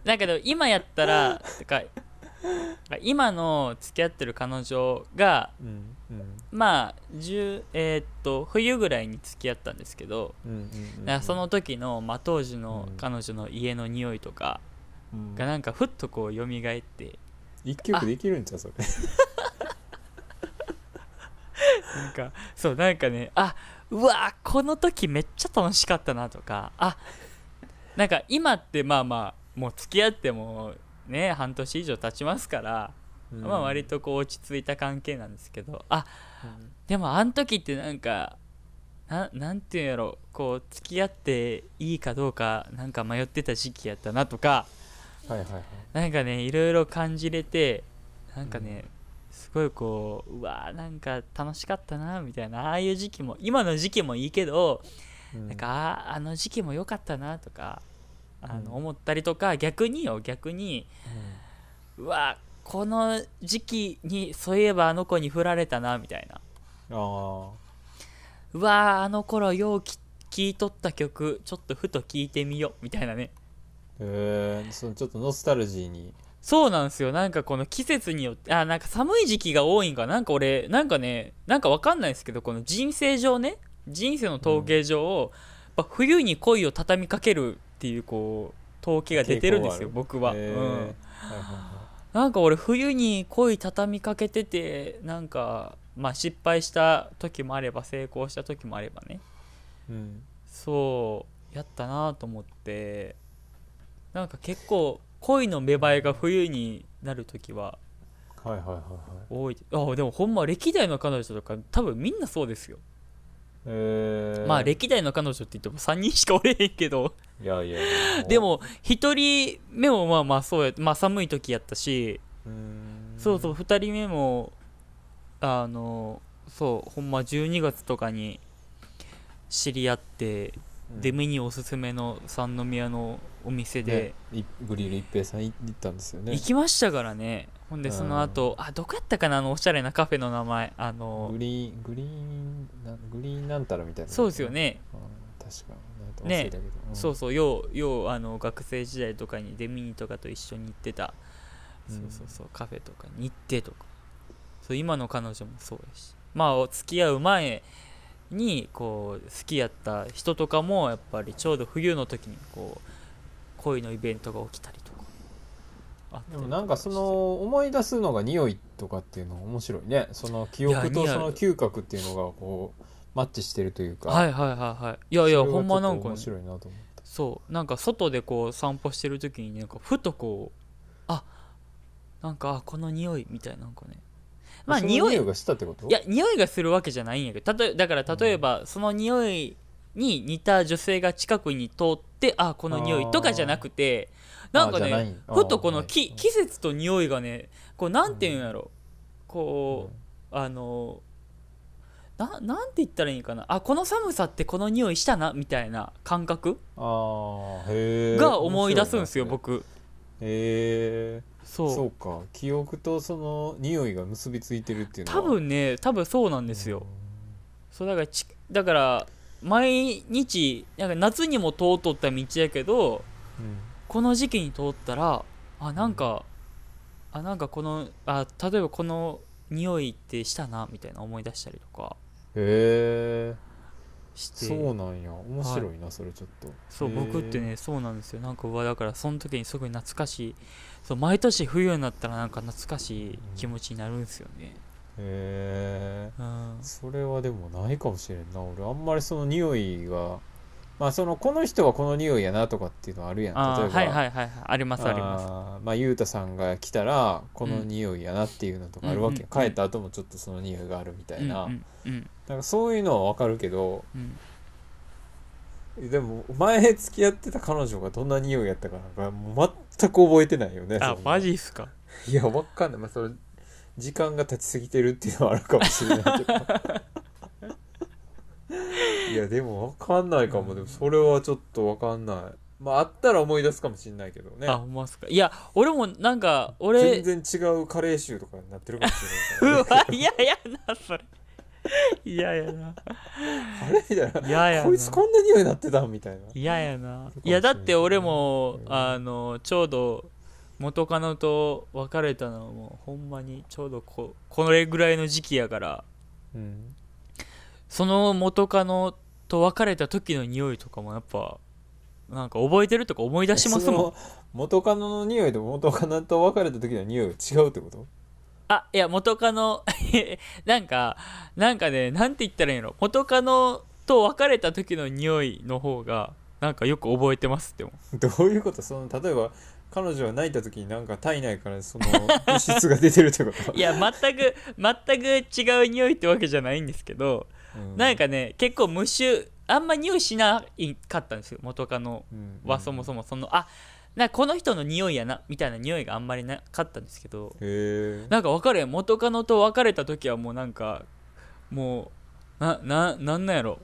だけど今やったら (laughs) てか今の付き合ってる彼女がうんうん。うんまあ10えーっと冬ぐらいに付き合ったんですけど、うんうんうんその時の、まあ、当時のうん。彼女の家の匂いとかうん。がなんかふっとこう蘇って一曲できるんちゃう？それ。なんかそうなんかねあうわこの時めっちゃ楽しかったなとかあなんか今ってまあまあもう付き合ってもね半年以上経ちますから、まあ割とこう落ち着いた関係なんですけど。あでもあの時ってなんかななんていうんやろ。こう付き合っていいかどうかなんか迷ってた時期やったなとか。はいはいはい。なんかねいろいろ感じれてなんかね、すごいこううわーなんか楽しかったなみたいな。ああいう時期も今の時期もいいけど、うん。なんかあーあの時期も良かったなとかあうんの思ったりとか逆によ逆にうわこの時期にそういえばあの子に振られたなみたいな。あうわあの頃ようき聴いとった曲ちょっとふと聴いてみようみたいなね。あへえそのちょっとノスタルジーに。そうなんですよ。なんかこの季節によってあなんか寒い時期が多いんかな。んか俺なんかねなんかわかんないですけどこの人生上ね人生の統計上、やっぱ冬に恋を畳みかけるっていうこう統計が出てるんですよ僕は、うん、なんか俺冬に恋畳みかけててなんかまあ失敗した時もあれば成功した時もあればね。いうん。そうやったなと思ってなんか結構恋の芽生えが冬になる時ははいはいはいはい。多い。あでもほんま歴代の彼女とか多分みんなそうですよ、えー、まあ歴代の彼女って言っても3人しかおれへんけど。いやいや。(laughs) でも1人目もまあまあそうやまあ寒い時やったし。そうそう2人目もあのそうほんま12月とかに知り合って、うん出目におすすめの三宮のお店で、ねいグリル一平さんい行ったんですよね。行きましたからね。ほんでうん。その後あどこやったかな？あのおしゃれなカフェの名前。あのグリーングリーンなグリーンなんたらみたいな。そうですよね。うん。確かね。うん。そうそうようようあの学生時代とかにデミニとかと一緒に行ってた、うん。そうそうそうカフェとかに行ってとか。そう今の彼女もそうやし。まあ付き合う前にこう好きやった人とかもやっぱりちょうど冬の時にこう恋のイベントが起きたりとか。あでもなんかその思い出すのが匂いとかっていうの面白いね。その記憶とその嗅覚っていうのがこうマッチしてるというか。はいはいはいはい。いやいやほんまなんかね。白いなと思った。そう。なんか外でこう散歩してる時になんかふとこうあなんかあこの匂いみたいななんかねまあ匂いがしたってこと？いや匂いがするわけじゃないんやけどたとえだから例えば、その匂いに似た女性が近くに通ってあこの匂いとかじゃなくてなんかねあふとこのはい。き季節と匂いがねこうなんていうんやろ？こうあのななんて言ったらいいんかな？あこの寒さってこの匂いしたな？みたいな感覚ああへえが思い出すんですよ僕。へえそう。そうか。記憶とその匂いが結びついてるっていうのは。多分ね多分そうなんですよ、そうだからちだから毎日なんか夏にも通っとった道やけどうん。この時期に通ったらあなんかあなんかこのあ例えばこの匂いってしたなみたいな思い出したりとか。へえ。そうなんや。面白いな、それちょっと。そう僕ってねそうなんですよ。なんかうわだからその時にすごい懐かしいそう毎年冬になったらなんか懐かしい気持ちになるんですよね。へえうん。それはでもないかもしれんな。俺あんまりその匂いがまあそのこの人はこの匂いやなとかっていうのはあるやん。例えばはいはいはいはい。ありますあります。まあゆうたさんが来たらこの匂いやなっていうのとかあるわけ、うんうんうん帰った後もちょっとその匂いがあるみたいな、うんうんなんかそういうのはわかるけどうんうんでも前付き合ってた彼女がどんな匂いやったかなんか全く覚えてないよねあマジっすか？いやわかんない。まあそれ時間が経ちすぎてるっていうのはあるかもしれないけど。(laughs) いやでもわかんないかも。でもそれはちょっとわかんない。まああったら思い出すかもしれないけどね。あほんまっすか？いや俺もなんか俺全然違うカレー臭とかになってるかもしうれないから、(laughs) わ嫌やなそれ (laughs) 嫌やな。あれみたいな嫌やな。こいつこんな匂いになってたみたいな。嫌やな。い。いやだって俺もうん。あのちょうど元カノと別れたのもほんまにちょうどここれぐらいの時期やから。うん。その元カノと別れた時の匂いとかもやっぱなんか覚えてるとか思い出しますもん。元カノの匂いと元カノと別れた時の匂いが違うってこと？あいや元カノ (laughs) なんかなんかねなんて言ったらいいの？元カノと別れた時の匂いの方がなんかよく覚えてますってもどういうこと？その例えば彼女が泣いた時になんか体内からその (laughs) 物質が出てるってこといや全く全く違う匂いってわけじゃないんですけど、うん。なんかね結構無臭あんま匂いしないかったんですよ元カノうん。はそもそもそのあなんかこの人の匂いやなみたいな匂いがあんまりなかったんですけどなんか分かる元カノと別れた時はもうなんかもうなななんなんやろ。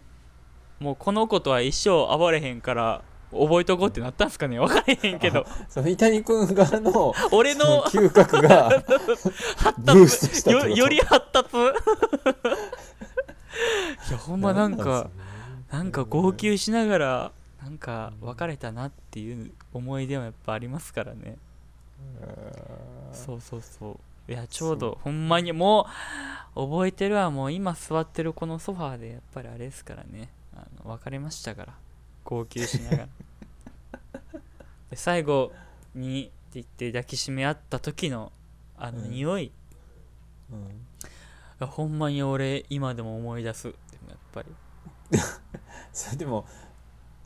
もうこの子とは一生会われへんから覚えとこうってなったんすかね。分からへんけど。その伊谷君側の俺そのの嗅覚が発ブーストしたってこと？よより発達？いやほんまなんかなんか号泣しながらなんか別れたなっていう思い出はやっぱありますからね。そうそうそう。いやちょうどほんまにもう覚えてるわ。もう今座ってるこのソファーでやっぱりあれですからね。あの別れましたから。号泣しながら。(laughs) で最後にって言って抱きしめ合った時のあのうん。匂い、うん。いやほんまに俺今でも思い出す。でもやっぱり。(laughs) それでも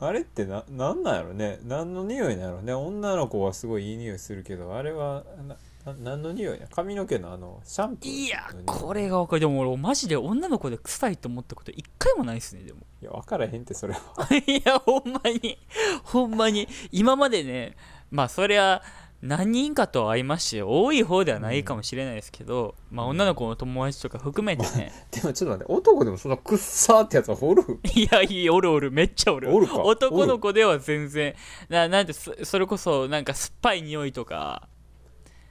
あれってななんなんやろね。何の匂いなんやろね。女の子はすごいいい匂いするけどあれはなな何の匂いや。髪の毛のあのシャンプーい。やこれが分かる。でも俺マジで女の子で臭いと思ったこと一回もないっすねでも。いや分からへんってそれは。(laughs) いやほんまに。ほんまに。今までねまあそりゃ何人かとは会いまして多い方ではないかもしれないですけど、まあ女の子の友達とか含めてね。(laughs) でもちょっと待って男でもそんなくっさーってやつはおる？(laughs) いやいやおるおる。めっちゃおる。おるか？男の子では全然ななんてそそれこそなんか酸っぱい匂いとか。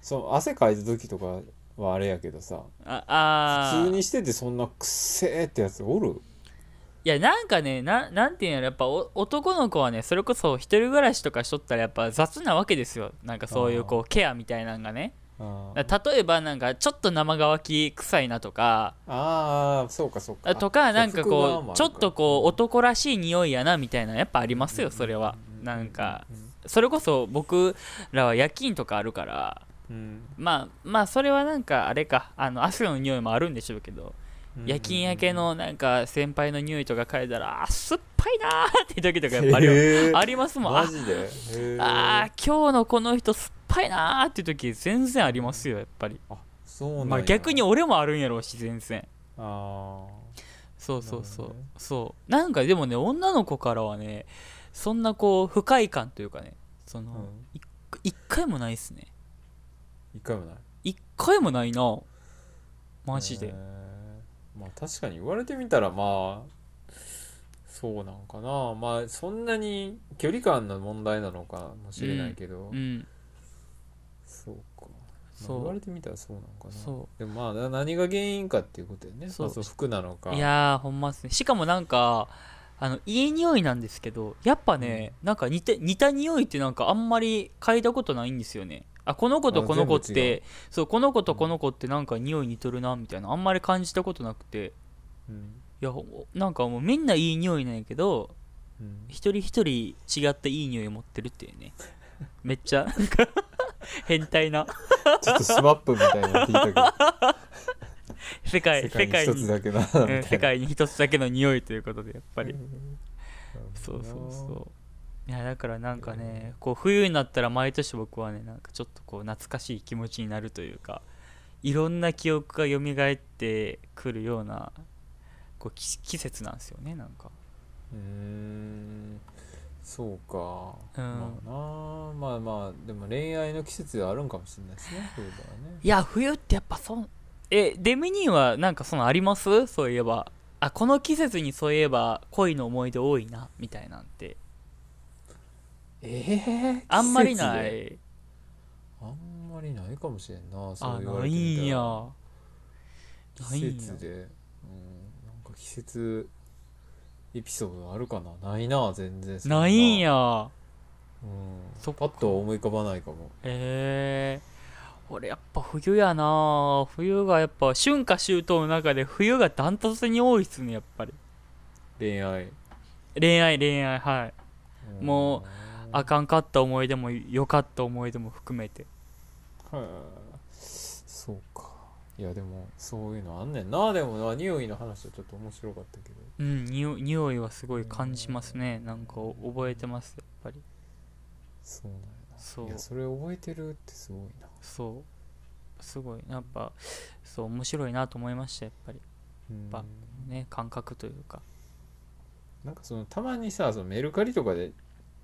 そう汗かいた時とかはあれやけどさ。ああー。普通にしててそんなくっせーってやつおる？いやなんかねななんていうんやろやっぱお男の子はねそれこそ一人暮らしとかしとったらやっぱ雑なわけですよ。なんかそういうこうケアみたいなのがね。例えばなんかちょっと生乾き臭いなとか。あーそうかそうか。とかなんかこうちょっとこう男らしい匂いやなみたいなやっぱありますよそれは。なんかそれこそ僕らは夜勤とかあるから。うん。まあまあそれはなんかあれか。あの汗の匂いもあるんでしょうけど。うん夜勤明けのなんか先輩の匂いとか嗅いだらあー酸っぱいなーって時とかやっぱあり,、ありますもん。あマジで？へー。あー今日のこの人酸っぱいなーって時全然ありますよやっぱり。あそうなんや。まあ逆に俺もあるんやろうし全然。あそうそうそう、ね。そう。なんかでもね女の子からはねそんなこう不快感というかねその、ーうん。い一回もないっすね。一回もない。一回もないな。マジで、へーまあ確かに言われてみたらまあそうなんかな。まあそんなに距離感の問題なのかもしれないけど、うんそうか、まあそう。言われてみたらそうなんかな。そでもまあな何が原因かっていうことやね。そう。まあ、服なのか。いやーほんまっすね。しかもなんかあのいい匂いなんですけどやっぱね、なんか似て似た匂いってなんかあんまり嗅いだことないんですよねあこの子とあこの子ってそうこの子とこの子ってなんか匂い似とるなみたいなあんまり感じたことなくて。うん。いやほなんかもうみんないい匂いなんやけどうん。一人一人違ったいい匂い持ってるっていうね。(laughs) めっちゃ変態な。ちょっとスマップみたいになってきたけど。(laughs) 世界世世界界に。に一つだけなうん世界に一つだけの匂いということでやっぱり。うん。そうそうそういやだからなんかねこう冬になったら毎年僕はねなんかちょっとこう懐かしい気持ちになるというかいろんな記憶が蘇ってくるようなこうき季節なんですよねなんか。うーんそうか、うん。まあなまあまあでも恋愛の季節ではあるんかもしれないですね冬場はね。いや冬ってやっぱそうえデミニーはなんかそのあります？そういえば。あこの季節にそういえば恋の思い出多いなみたいなんてええあんまりない。あんまりないかもしれんなそあう言わないれてみたら。んや。ない季んや。節で。うんなんか季節エピソードあるかな。ないな全然そな。いんや、やうん、そっか。パッと思い浮かばないかも。えー、俺やっぱ冬やな。冬がやっぱ春夏秋冬の中で冬がダントツに多いっすねやっぱり。恋愛。恋愛恋愛はい。うん。もうあかんかった思い出も良かった思い出も含めて。はい。そうか。いやでもそういうのあんねんな。でもな匂いの話はちょっと面白かったけど。うん匂い匂いはすごい感じますね。なんか覚えてますやっぱり。そうなんやそう。ないやそれ覚えてるってすごいな。そう。すごい。やっぱそう面白いなと思いましたやっぱり。うん。ぱね感覚というか。なんかそのたまにさそのメルカリとかで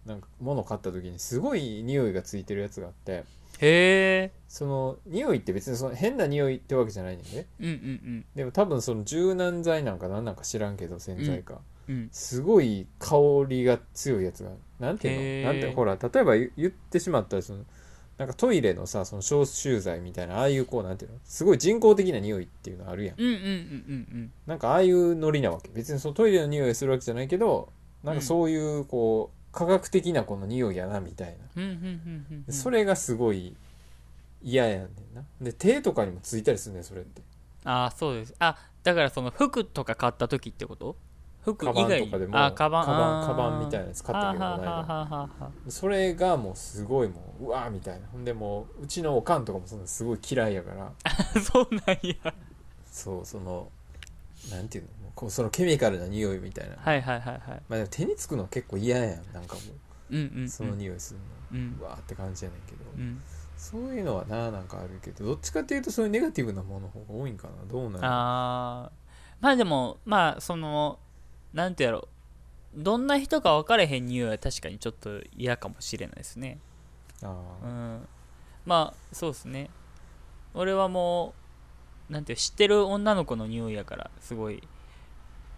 なんか物買った時にすごい匂いがついてるやつがあってへえ。その匂いって別にその変な匂いってわけじゃないねんで。うんうんでも多分その柔軟剤なんか何なんか知らんけど洗剤か、うんうん。すごい香りが強いやつがなんていうへーのなんてほら例えば言言ってしまったらそのなんかトイレのさその消臭剤みたいなああいうこうなんていうの？すごい人工的な匂いっていうのあるやん。うんうんうんうんなんかああいうノリなわけ。別にそのトイレの匂いするわけじゃないけどなんかそういうこう科学的なこの匂いやなみたいな。それがすごい嫌やねんな。で手とかにもついたりするねんそれって。ああそうです。あだからその服とか買った時ってこと？服以外とかでもあカバンカバンカバンみたいなやつ買ったけどはあはあこの間はあはあは。あそれがもうすごいもううわーみたいな。ほんでもううちのおかんとかもそんなすごい嫌いやから。(laughs) そうなんや。そうそのなんていうの？こうそのケミカルな匂いみたいな、はいはいはいはい。まあでも手につくの結構嫌やんなんかもう。んうんううん。その匂いするの、うん。うわーって感じやねんけど、うん。そういうのはななんかあるけどどっちかっていうとそういうネガティブなものの方が多いんかな？どうなのああまあでもまあそのなんてやろどんな人か分かれへん匂いは確かにちょっと嫌かもしれないですね。あうーん。まあそうですね。俺はもうなんていう知ってる女の子の匂いやからすごい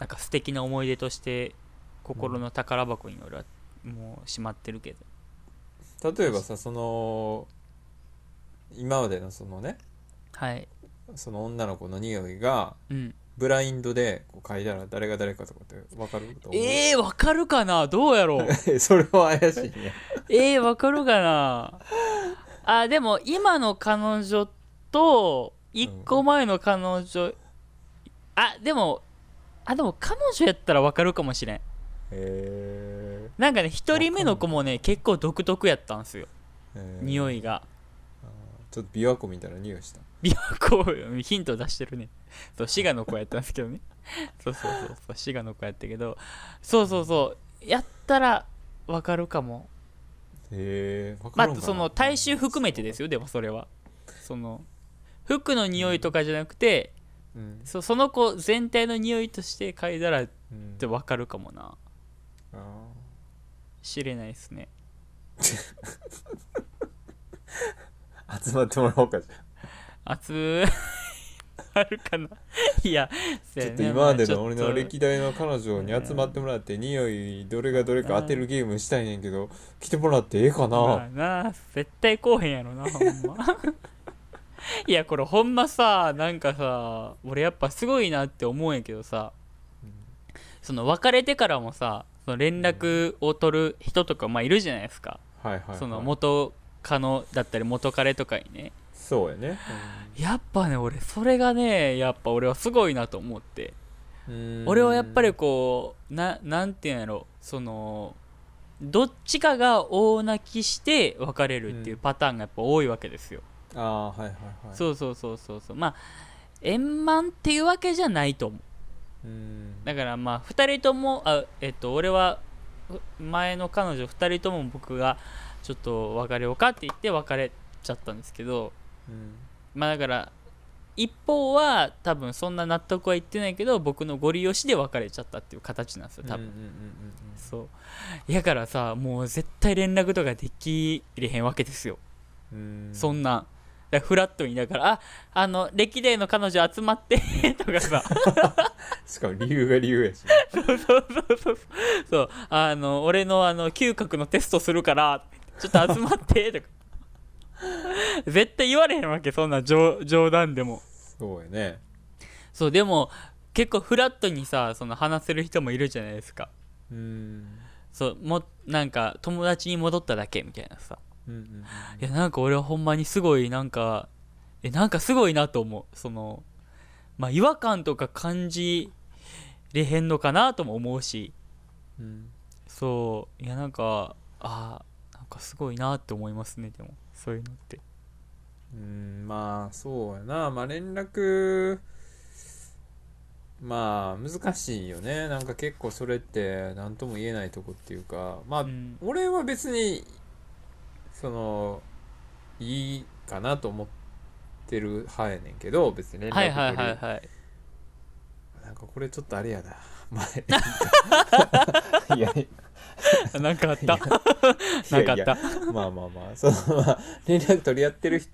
なんか素敵な思い出として心の宝箱に俺はもうしまってるけど。例えばさその今までのそのねはい。その女の子の匂いがうん。ブラインドでこう嗅いだら誰が誰かとかって分かると思う？えー、わかるかな？どうやろう？(laughs) それは怪しいね。(laughs) えー、わかるかな？あでも今の彼女と1個前の彼女、あでもあでも彼女やったらわかるかもしれん。へなんかね1人目の子もね結構独特やったんですよ。え匂いが。ちょっと琵琶湖みたいな匂いした。琵琶湖ヒント出してるね。そう滋賀の子やったんですけどね。(laughs) そうそうそうそう滋賀の子やったけど。そうそうそう。やったらわかるかも。へえ分まかるんかな。あその体臭含めてですよ。でもそれは。その服の匂いとかじゃなくて、うん。そその子全体の匂いとして嗅いだらっうんてわかるかもな。あ知れないですね。ー (laughs) 集まってもらおうかじゃ熱あるかな？いやあちょっと今までの俺の歴代代の彼女に集まってもらって匂いどれがどれか当てるゲームしたいねんけど来てもらってええかまあなな絶対こうへんやろなほんま (laughs) (laughs) いやこれほんまさなんかさ俺やっぱすごいなって思うんやけどさその別れてからもさその連絡を取る人とかまあいるじゃないですか、はいはいはい。その元カノだったり元彼とかにね。そうやね。やっぱね俺それがねやっぱ俺はすごいなと思って。うん。俺はやっぱりこうななんていうんやろそのどっちかが大泣きして別れるっていうパターンがやっぱ多いわけですよ、ああはいはいはい。そうそうそうそうそう。まあ円満っていうわけじゃないと思う。うん。だからまあ2人ともあえっと俺はう前の彼女2人とも僕がちょっと別れようかって言って別れちゃったんですけど。うん。まあだから一方は多分そんな納得はいってないけど僕のご利用しで別れちゃったっていう形なんですよ多分、うんうんうんうんそう。やからさもう絶対連絡とかできれへんわけですよ、そんなんだフラットにだからああの歴代の彼女集まって (laughs) とかさ。(laughs) しかも理由が理由やし。そうそうそうそうそう。あの俺のあの嗅覚のテストするからちょっと集まってとか。絶対言われへんわけそんな冗冗談でも。そうやね。そうでも結構フラットにさその話せる人もいるじゃないですか。うん。そうもなんか友達に戻っただけみたいなさうんうんうんいやなんか俺はほんまにすごいなんかえなんかすごいなと思う。そのまあ違和感とか感じれへんのかなとも思うし。うん。そう。いやなんかあーなんかすごいなって思いますねでも。そういうのって。うんまあそうやな。まあ連絡まあ難しいよね。なんか結構それって何とも言えないとこっていうか。まあ、うん。俺は別にそのいいかなと思ってる派やねんけど別に連絡はい取り、はいはいはいなんかこれちょっとあれやな。前。(laughs) いやいなんかあった？やなんかあった？まあまあまあ。そのまあ連絡取り合ってる人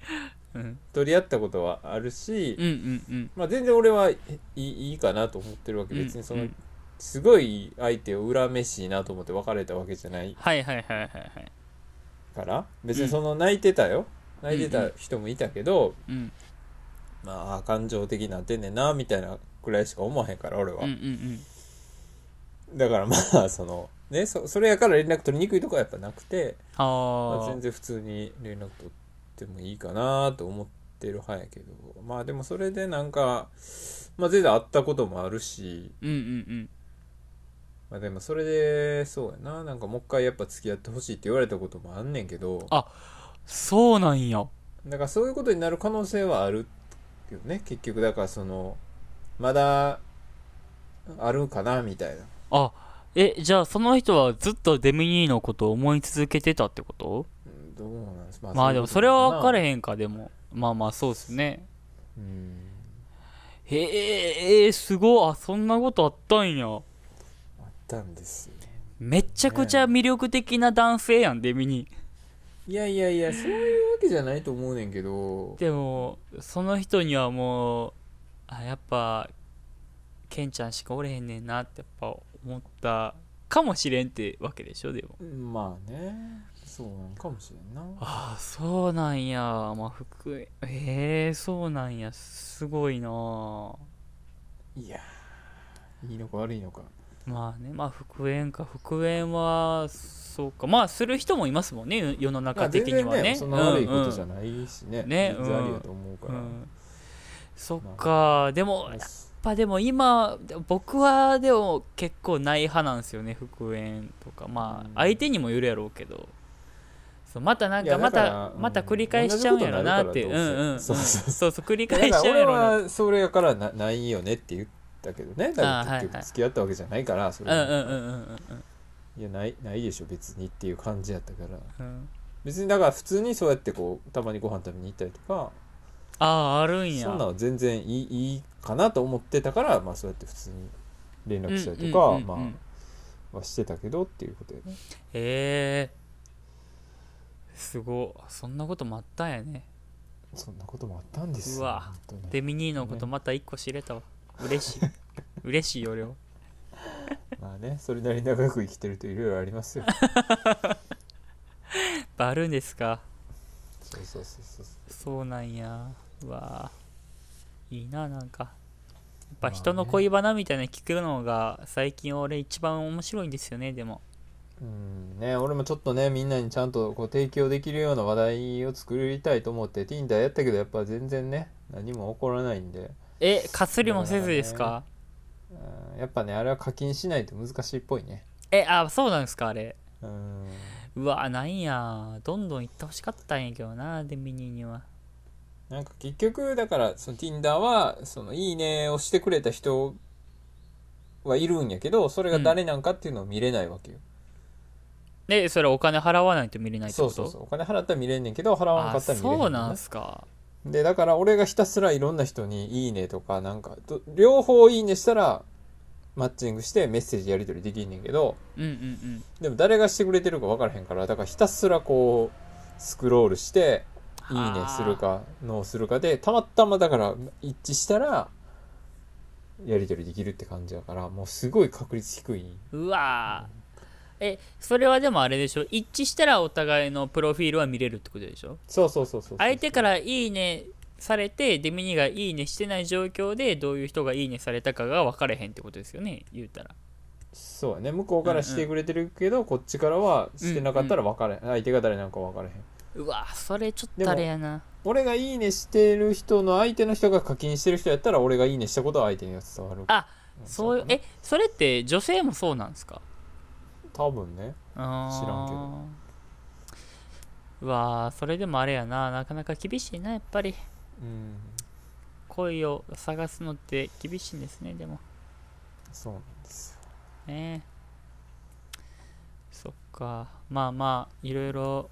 うん。取り合ったことはあるし、うんうんうん。まあ全然俺はいいいいかなと思ってるわけ。うん別にその、うん。すごい相手を恨めしいなと思って別れたわけじゃない。はいはいはいはいはいから別にその泣いてたよ、泣いてた人もいたけど、うん。まあ感情的になってんねんなみたいなくらいしか思わへんから俺は、うんうんうん。だからまあ (laughs) そのねそそれやから連絡取りにくいとこはやっぱなくて、まあ全然普通に連絡取ってもいいかなと思ってる派やけど。まあでもそれでなんかまあ全然会ったこともあるし。うんうんうんまあでもそれでそうやな。なんかもう一回やっぱ付き合ってほしいって言われたこともあんねんけど。あそうなんや。だからそういうことになる可能性はあるけどね結局。だからそのまだあるかなみたいな。あえじゃあその人はずっとデミニーのことを思い続けてたってこと？うんどうなんです。ままあでもそれは分かれんへんかでも。まあまあそうっすね。うん。へええー、すごい。あそんなことあったんや。あったんですよめちゃくちゃ魅力的な男性やんデミニーいやいやいやそういうわけじゃないと思うねんけど。でもその人にはもうあやっぱケンちゃんしかおれへんねんなってやっぱ思ったかもしれんってわけでしょでも。まあね。そうなんかもしれんな。ああそうなんやまあ福ええー、そうなんやすごいないやいいのか悪いのかまあねまあ復縁か。復縁はそうか。まあする人もいますもんね世のま中的にはね。ねそんな悪いことじゃい、ないしね,、ね全然ありやと思うかん。うん。そっか。でもまあやっぱでも今僕はでも結構ない派なんですよね復縁とか。まうん。あ相手にもよるやろうけど。そうまたなんかまたまた繰り返しちゃうんやろなって。同じう。んうん。うんそう。そうそう (laughs) 繰りだ返しちゃうやろな。はそれやからなないよねって言ったけどねだから結局付き合ったわけじゃないからそれは。うんうんうんうんうんいやないないでしょ別にっていう感じやったから。うん。別にだから普通にそうやってこうたまにご飯食べに行ったりとかあああるんや。そんなの全然いいいいかなと思ってたからまあそうやって普通に連絡したりとか、まあはしてたけどっていうことやね。へえ。すごい。そんなこともあったんやね。そんなこともあったんですようわ。デミニーのことまた一個知れたわ嬉しい。嬉しいよ俺はまあねそれなりに長く生きてるといろいろありますよ。あるんですか？そうそうそうそうそう。なんや。うわいいななんか。やっぱ人の恋バナみたいなの聞くのが最近俺一番面白いんですよねでも。うんね俺もちょっとねみんなにちゃんとこう提供できるような話題を作りたいと思って Tinder やったけどやっぱ全然ね何も起こらないんで、えかすりもせずですか、うんやっぱねあれは課金しないと難しいっぽいね。えあそうなんですかあれ。うん。うわなんや。どんどん行ってほしかったんやけどなデミニーには。なんか結局だからその Tinder はそのいいねをしてくれた人はいるんやけどそれが誰なんかっていうのを見れないわけよ、でそれお金払わないと見れないってそこと？うそうそう。お金払ったら見れんねんけど払わなかあったら見れへんねそうなんなすかでだから俺がひたすらいろんな人に「いいね」とかなんかど両方「いいね」したらマッチングしてメッセージやり取りできんねんけどうんうんうん。でも誰がしてくれてるか分からへんからだからひたすらこうスクロールして「いいね」するかノーするかでたまたまだから一致したらやり取りできるって感じだからもうすごい確率低い。うわーえそれはでもあれでしょ？一致したらお互いのプロフィールは見れるってことでしょ？そうそうそうそう相手から「いいね」されてデミニが「いいね」してない状況でどういう人が「いいね」されたかが分かれへんってことですよね？言うたら。そうやね。向こうからしてくれてるけど、こっちからはしてなかったら分かれへん、相手が誰なんか分からへん。うわそれちょっとあれやな。俺がいいねしてる人の相手の人が課金してる人やったら俺がいいねしたことは相手には伝わる。あそういうえそれって女性もそうなんですか？多分ね。知らんけど。うわーそれでもあれやな。なかなか厳しいなやっぱり。うん。恋を探すのって厳しいんですねでも。そうなんですよ。ね。そっか。まあまあいろいろ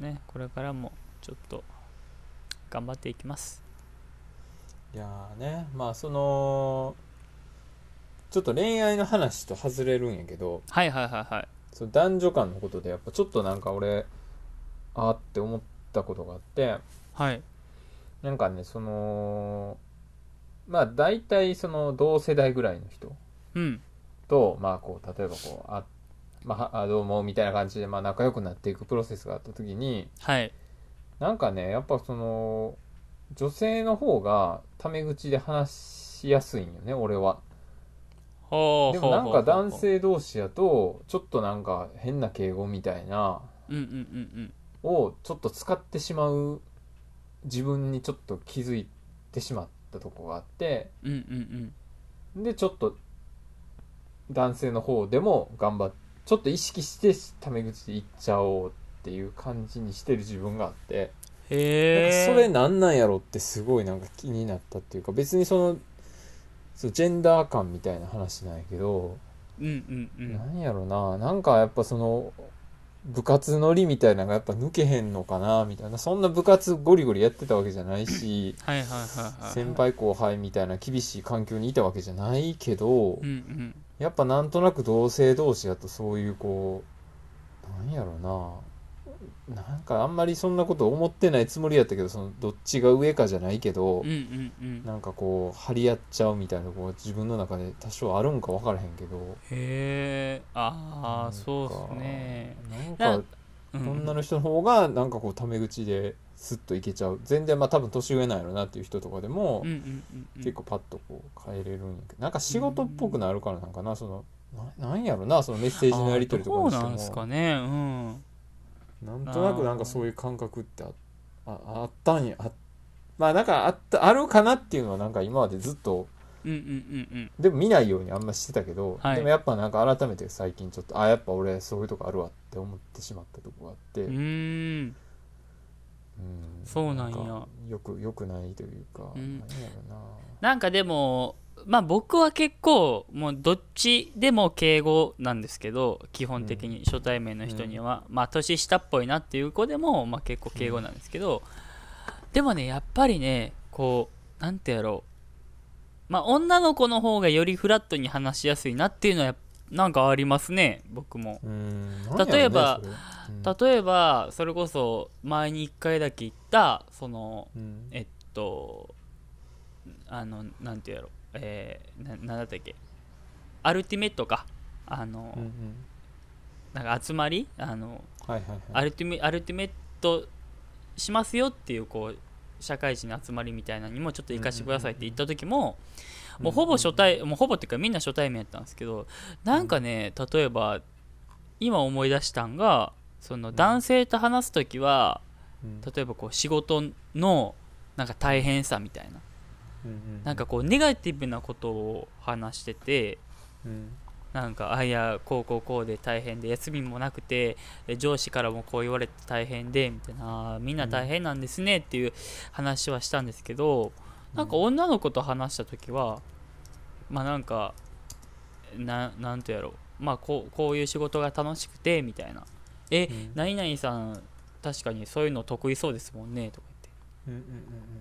ねこれからもちょっと頑張っていきます。いやーね。まあそのちょっと恋愛の話と外れるんやけどはいはいはいはい。その男女間のことでやっぱちょっとなんか俺あーって思ったことがあってはい。なんかねそのまあ大体その同世代ぐらいの人うん。とまあこう例えばこうあまああどうもみたいな感じでまあ仲良くなっていくプロセスがあった時にはい。なんかねやっぱその女性の方がタメ口で話しやすいんよね俺はほうでもなんか男性同士やとちょっとなんか変な敬語みたいなうんうんうんをちょっと使ってしまう自分にちょっと気づいてしまったとこがあってうんうんうん。うんでちょっと男性の方でも頑張ってちょっと意識してタメ口で言っちゃおうっていう感じにしてる自分があって。なんへえかそれなんなんやろってすごいなんか気になったっていうか別にそのそうジェンダー感みたいな話なんやけど、うんうんうん。なんやろな。なんかやっぱその部活のりみたいなのがやっぱ抜けへんのかなみたいな。そんな部活ゴリゴリやってたわけじゃないし先輩後輩みたいな厳しい環境にいたわけじゃないけど、うんうん。やっぱなんとなく同性同士だとそういうこうなんやろななんかあんまりそんなこと思ってないつもりやったけどそのどっちが上かじゃないけど、うんうんうん。なんかこう張り合っちゃうみたいなこう自分の中で多少あるんか分からへんけど。へえ。ああそうっすね。なんかうん。女の人の方がなんかこうタメ口でスッといけちゃう。全然まあ多分年上なんやろなっていう人とかでも、うんうんうんうん。結構パッとこう変えれるんやけど。なんか仕事っぽくなるからなんかなそのななんやろなそのメッセージのやり取りとかにしてあーどうなんですかもね。うんなんとなくなんかそういう感覚ってあああったんや。あまあなんかあったあるかなっていうのはなんか今までずっとうんうんうんうん。でも見ないようにあんましてたけど、はい。でもやっぱなんか改めて最近ちょっとあやっぱ俺そういうとこあるわって思ってしまったとこがあって、うーん。うん。そうなんや。かよくよくないというか、うん。なんやろな。なんかでもまあ僕は結構もうどっちでも敬語なんですけど基本的に初対面の人には、まあ年下っぽいなっていう子でも、まあ、結構敬語なんですけど、でもねやっぱりねこうなんてやろう。まあ女の子の方がよりフラットに話しやすいなっていうのはなんかありますね僕も。例えば例えばそれこそ前に1回だけ言ったそのうん。えっとあのなんてやろえー、ななんだったっけ？アルティメットか。あの、うんうんなんか集まりあのはいはいはい。アルティメアルティメットしますよっていうこう社会人の集まりみたいなのにもちょっと行かしてくださいって言った時も、もうほぼ初対もうほぼっていうかみんな初対面やったんですけどなんかね例えば今思い出したんがその男性と話す時はうん。例えばこう仕事のなんか大変さみたいなうんうんなんかこうネガティブなことを話しててうんなんかあいやこうこうこうで大変で休みもなくてで上司からもこう言われて大変でみたいなみんな大変なんですねっていう話はしたんですけどなんか女の子と話した時はまあなんかななんとやろうまあこうこういう仕事が楽しくてみたいな。えうん。何々さん確かにそういうの得意そうですもんねとかうんうんうん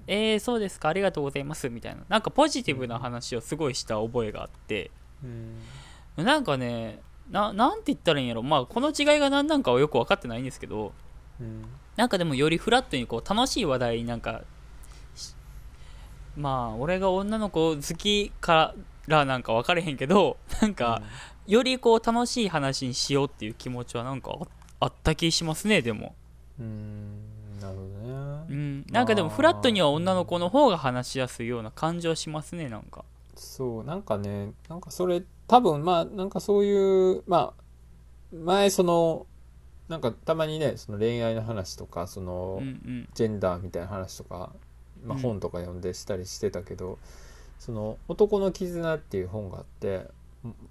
えー、そうですか。ありがとうございます。みたいな。なんかポジティブな話をすごいした覚えがあって。うん。なんかねななんて言ったらいいんやろ。まあこの違いが何なんかはよく分かってないんですけど。うん。なんかでもよりフラットにこう楽しい話題になんかしまあ俺が女の子好きからなんか分かれへんけど (laughs) なんかよりこう楽しい話にしようっていう気持ちはなんかああった気しますねでも。うんなるほどうねん。なんかでもフラットには女の子の方が話しやすいような感じはしますねなんか。そうなんかねなんかそれ多分まあなんかそういうまあ前そのなんかたまにねその恋愛の話とかその、うんうん。ジェンダーみたいな話とか、まあ、うん。本とか読んでしたりしてたけど、その「男の絆」っていう本があって、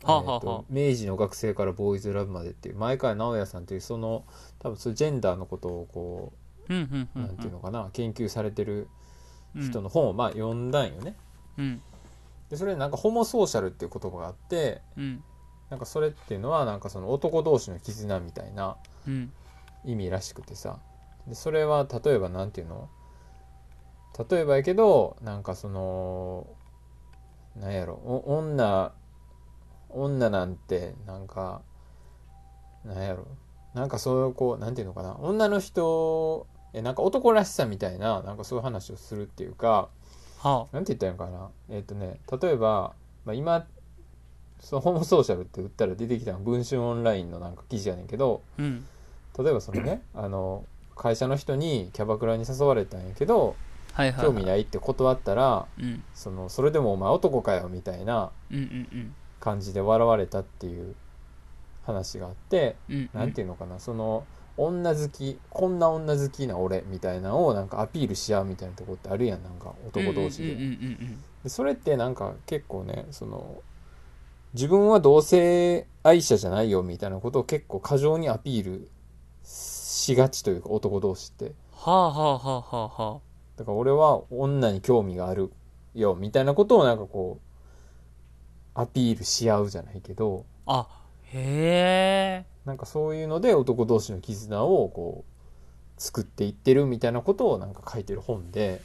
はあはあはあ。えーと明治の学生からボーイズラブまでっていう前川直哉さんっていうその多分そジェンダーのことをこうんうんていうのかな研究されてるうん。人の本をまあ読んだんよね。うん。でそれなんかホモソーシャルっていう言葉があってうん。なんかそれっていうのはなんかその男同士の絆みたいなうん。意味らしくてさ。でそれは例えばなんていうの？例えばやけどなんかそのなんやろ？お女女なんてなんかなんやろ？なんかそういうこうなんていうのかな？女の人えなんか男らしさみたいななんかそういう話をするっていうかはなんて言ったらいいのかな。えっ、とね例えば、まあ、今そのホモソーシャルって打ったら出てきたのは文春オンラインのなんか記事やねんけどうん。例えばそのね (clears throat) あの会社の人にキャバクラに誘われたんやけどはいはい興味ないって断ったらうん。そのそれでもお前男かよみたいな感じで笑われたっていう話があってうんうんていうのかな。その女好きこんな女好きな俺みたいなのをなんかアピールし合うみたいなとこってあるやんなんか男同士で。でそれってなんか結構ねその自分は同性愛者じゃないよみたいなことを結構過剰にアピールしがちというか男同士って。はあはあはあはあはだから俺は女に興味があるよみたいなことをなんかこうアピールし合うじゃないけど。ああへえなんかそういうので男同士の絆をこう作っていってるみたいなことをなんか書いてる本で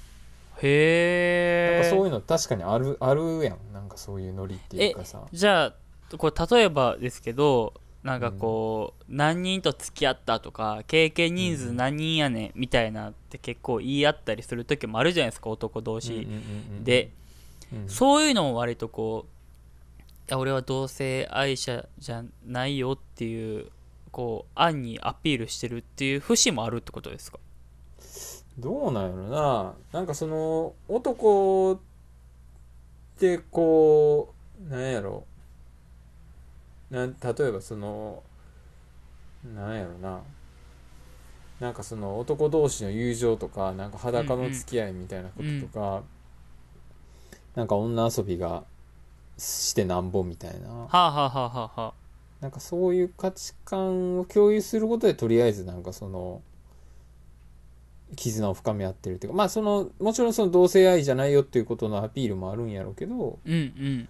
へえそういうの確かにあるあるやん。なんかそういうノリっていうかさ。じゃあこれ例えばですけどなんかこう、何人と付き合ったとか経験人数何人やねんみたいなって結構言い合ったりする時もあるじゃないですか男同士、うんうんうんうんで、うん。そういうのも割とこういや俺は同性愛者じゃないよっていうこう暗にアピールしてるっていう節もあるってことですか？どうなんやろな。なんかその男ってこうなんやろ。なん例えばそのなんやろな。なんかその男同士の友情とかなんか裸の付き合いみたいなこととか、なんか女遊びがしてなんぼみたいな。はあはあはあはあはあ。なんかそういう価値観を共有することでとりあえずなんかその絆を深め合ってるっていうか。まあそのもちろんその同性愛じゃないよっていうことのアピールもあるんやろうけどうんうん。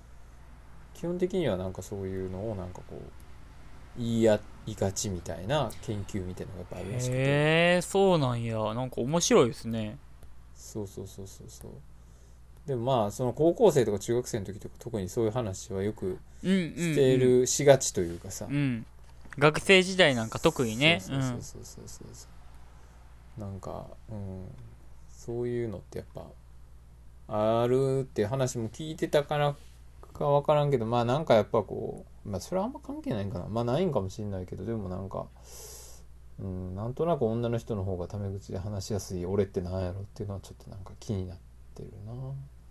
基本的にはなんかそういうのをなんかこう言い合いがちみたいな研究みたいなのがやっぱあるらしくてへえそうなんや。なんか面白いですね。そうそうそうそうそうでもまあその高校生とか中学生の時とか特にそういう話はよくうんうん、うん、してるしがちというかさ、うん。学生時代なんか特にね。そうそうそうそうそうそうそう。なんかうんそういうのってやっぱあるって話も聞いてたからか分からんけどまあなんかやっぱこうまあそれはあんま関係ないんかな。まあないんかもしれないけどでもなんかうんなんとなく女の人の方がタメ口で話しやすい俺ってなんやろっていうのはちょっとなんか気になってるな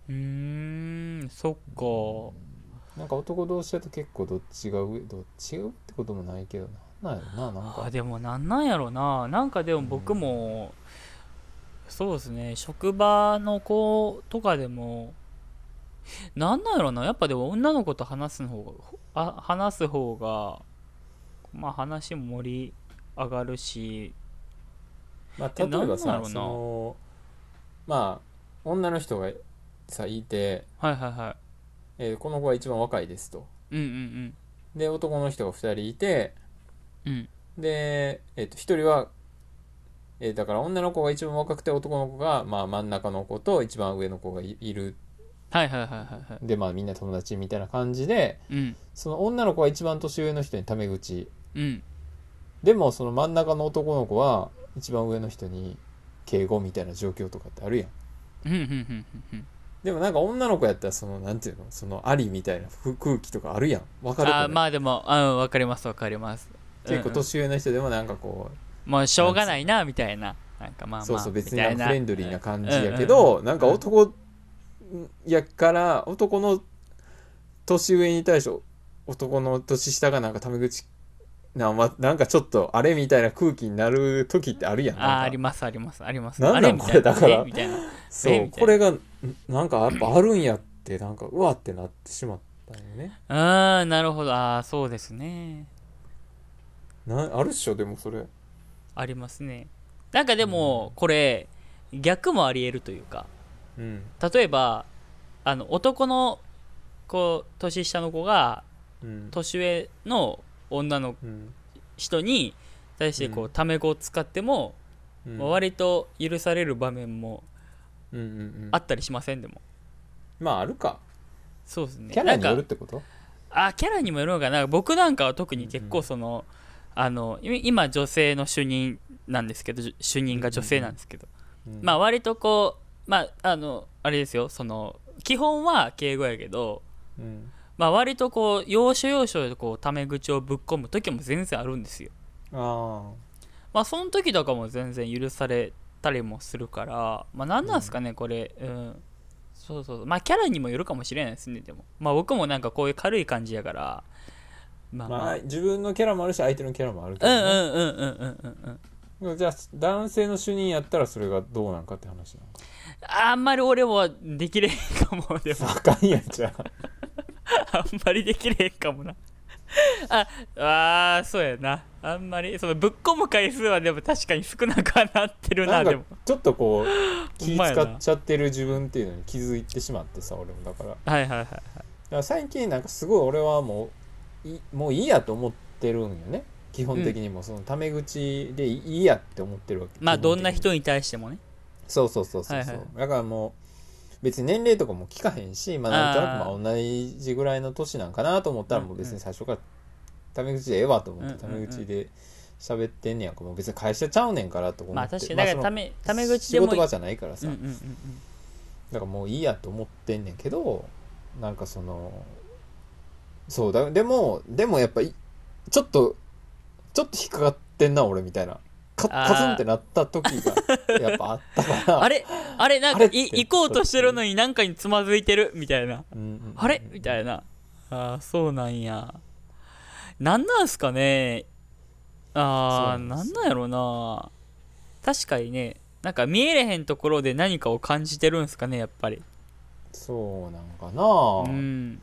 うーん。そっか。なんか男同士だと結構どっちが上どっちが上ってこともないけどな。なんやろななんか。あでもなんなんやろな。なんかでも僕も、そうですね。職場の子とかでもなんなんやろな。やっぱでも女の子と話すの方があ話す方がまあ話も盛り上がるし。まあ、え例えばなんさそのまあ女の人がさいて、はいはいはえーこの子が一番若いですと。いうんうん。で男の人が2人いてうん。うんで、えー、と1人は、えーだから女の子が一番若くて男の子が、まあ、真ん中の子と一番上の子がいいる。はいはいはいはいはい。でまあみんな友達みたいな感じでうん。その女の子は一番年上の人にタメ口。うん。でもその真ん中の男の子は一番上の人に敬語みたいな状況とかってあるやん。うんうんうんうんうんでもなんか女の子やったらそのなんていうの？そのありみたいなふ空気とかあるやん。わかるあまあでもあわかりますわかります。結構うん。年上の人でもなんかこうんもうしょうがないなみたいな。なんかまあまあうそうそう別にフレンドリーな感じやけうんどなんか男やから男の年上に対して男の年下がなんかタメ口な,、ま、なんかちょっとあれみたいな空気になる時ってあるやん。あーありますありますあります。なんなんこれだから。そうこれがんなんかやっぱあるんやってなんかうわってなってしまったんよね。ああなるほど。ああそうですね。なあるっしょでもそれ。ありますね。なんかでもこれ逆もありえるというか。うん。例えばあの男の子年下の子がうん。年上の女のうん。人に対してこううタメ語を使っても、割と許される場面もうんうんうんあったりしません？でも。まああるか。そうですね。キャラによるってこと？あキャラにもよるのかな？僕なんかは特に結構その、あのい今女性の主任なんですけどじ主任が女性なんですけど、うんまあ割とこうまああのあれですよその基本は敬語やけどうん。まあ割とこう要所要所でこうタメ口をぶっ込む時も全然あるんですよ。あまあその時とかも全然許されたりもするからまあ何なんすかね、これ。うん。そうそうまあキャラにもよるかもしれないですねでも。まあ僕もなんかこういう軽い感じやから。まああまあ、まあ。自分のキャラもあるし相手のキャラもあるけど、うんうんねうんうんうんうんうん。じゃあ男性の主任やったらそれがどうなんかって話なの？あんまり俺もできれへんかもでも。あかんやんじゃあ (laughs) あんまりできれへんかもな (laughs) ああーそうやな。あんまりそのぶっ込む回数はでも確かに少なくはなってるなでも。ちょっとこう (laughs) 気使っちゃってる自分っていうのに気づいてしまってさ俺も。だからだかはいはいはい。ら最近なんかすごい俺はもういもういいやと思ってるんよね。基本的にもそのタメ口でいいやって思ってるわけ。まあ基本的に。どんな人に対してもね。そうそうそうそうそう、はいはい。だからもう別に年齢とかも聞かへんし、まあ、なんとなくまあ同じぐらいの年なんかなと思ったらもう別に最初からタメ口でええわと思ってタメ口で喋ってんねやんか。もう別に会社ちゃうねんからと思って。まあ確かにだかタメタメ口でも仕事場じゃないからさ、うんうんうんうん。だからもういいやと思ってんねんけどなんかそのそうだでもでもやっぱいちょっとちょっと引っかかってんな俺みたいなカあー。カツンってなった時が (laughs) やっぱあったから。あれあれなんかい行こうとしてるのになんかにつまずいてるみたいな。うんうんうんあれ？みたいな。ああそうなんや。なんなんすかね。ああなんなんやろな。確かにね。なんか見えれへんところで何かを感じてるんすかねやっぱり。そうなんかな。うん。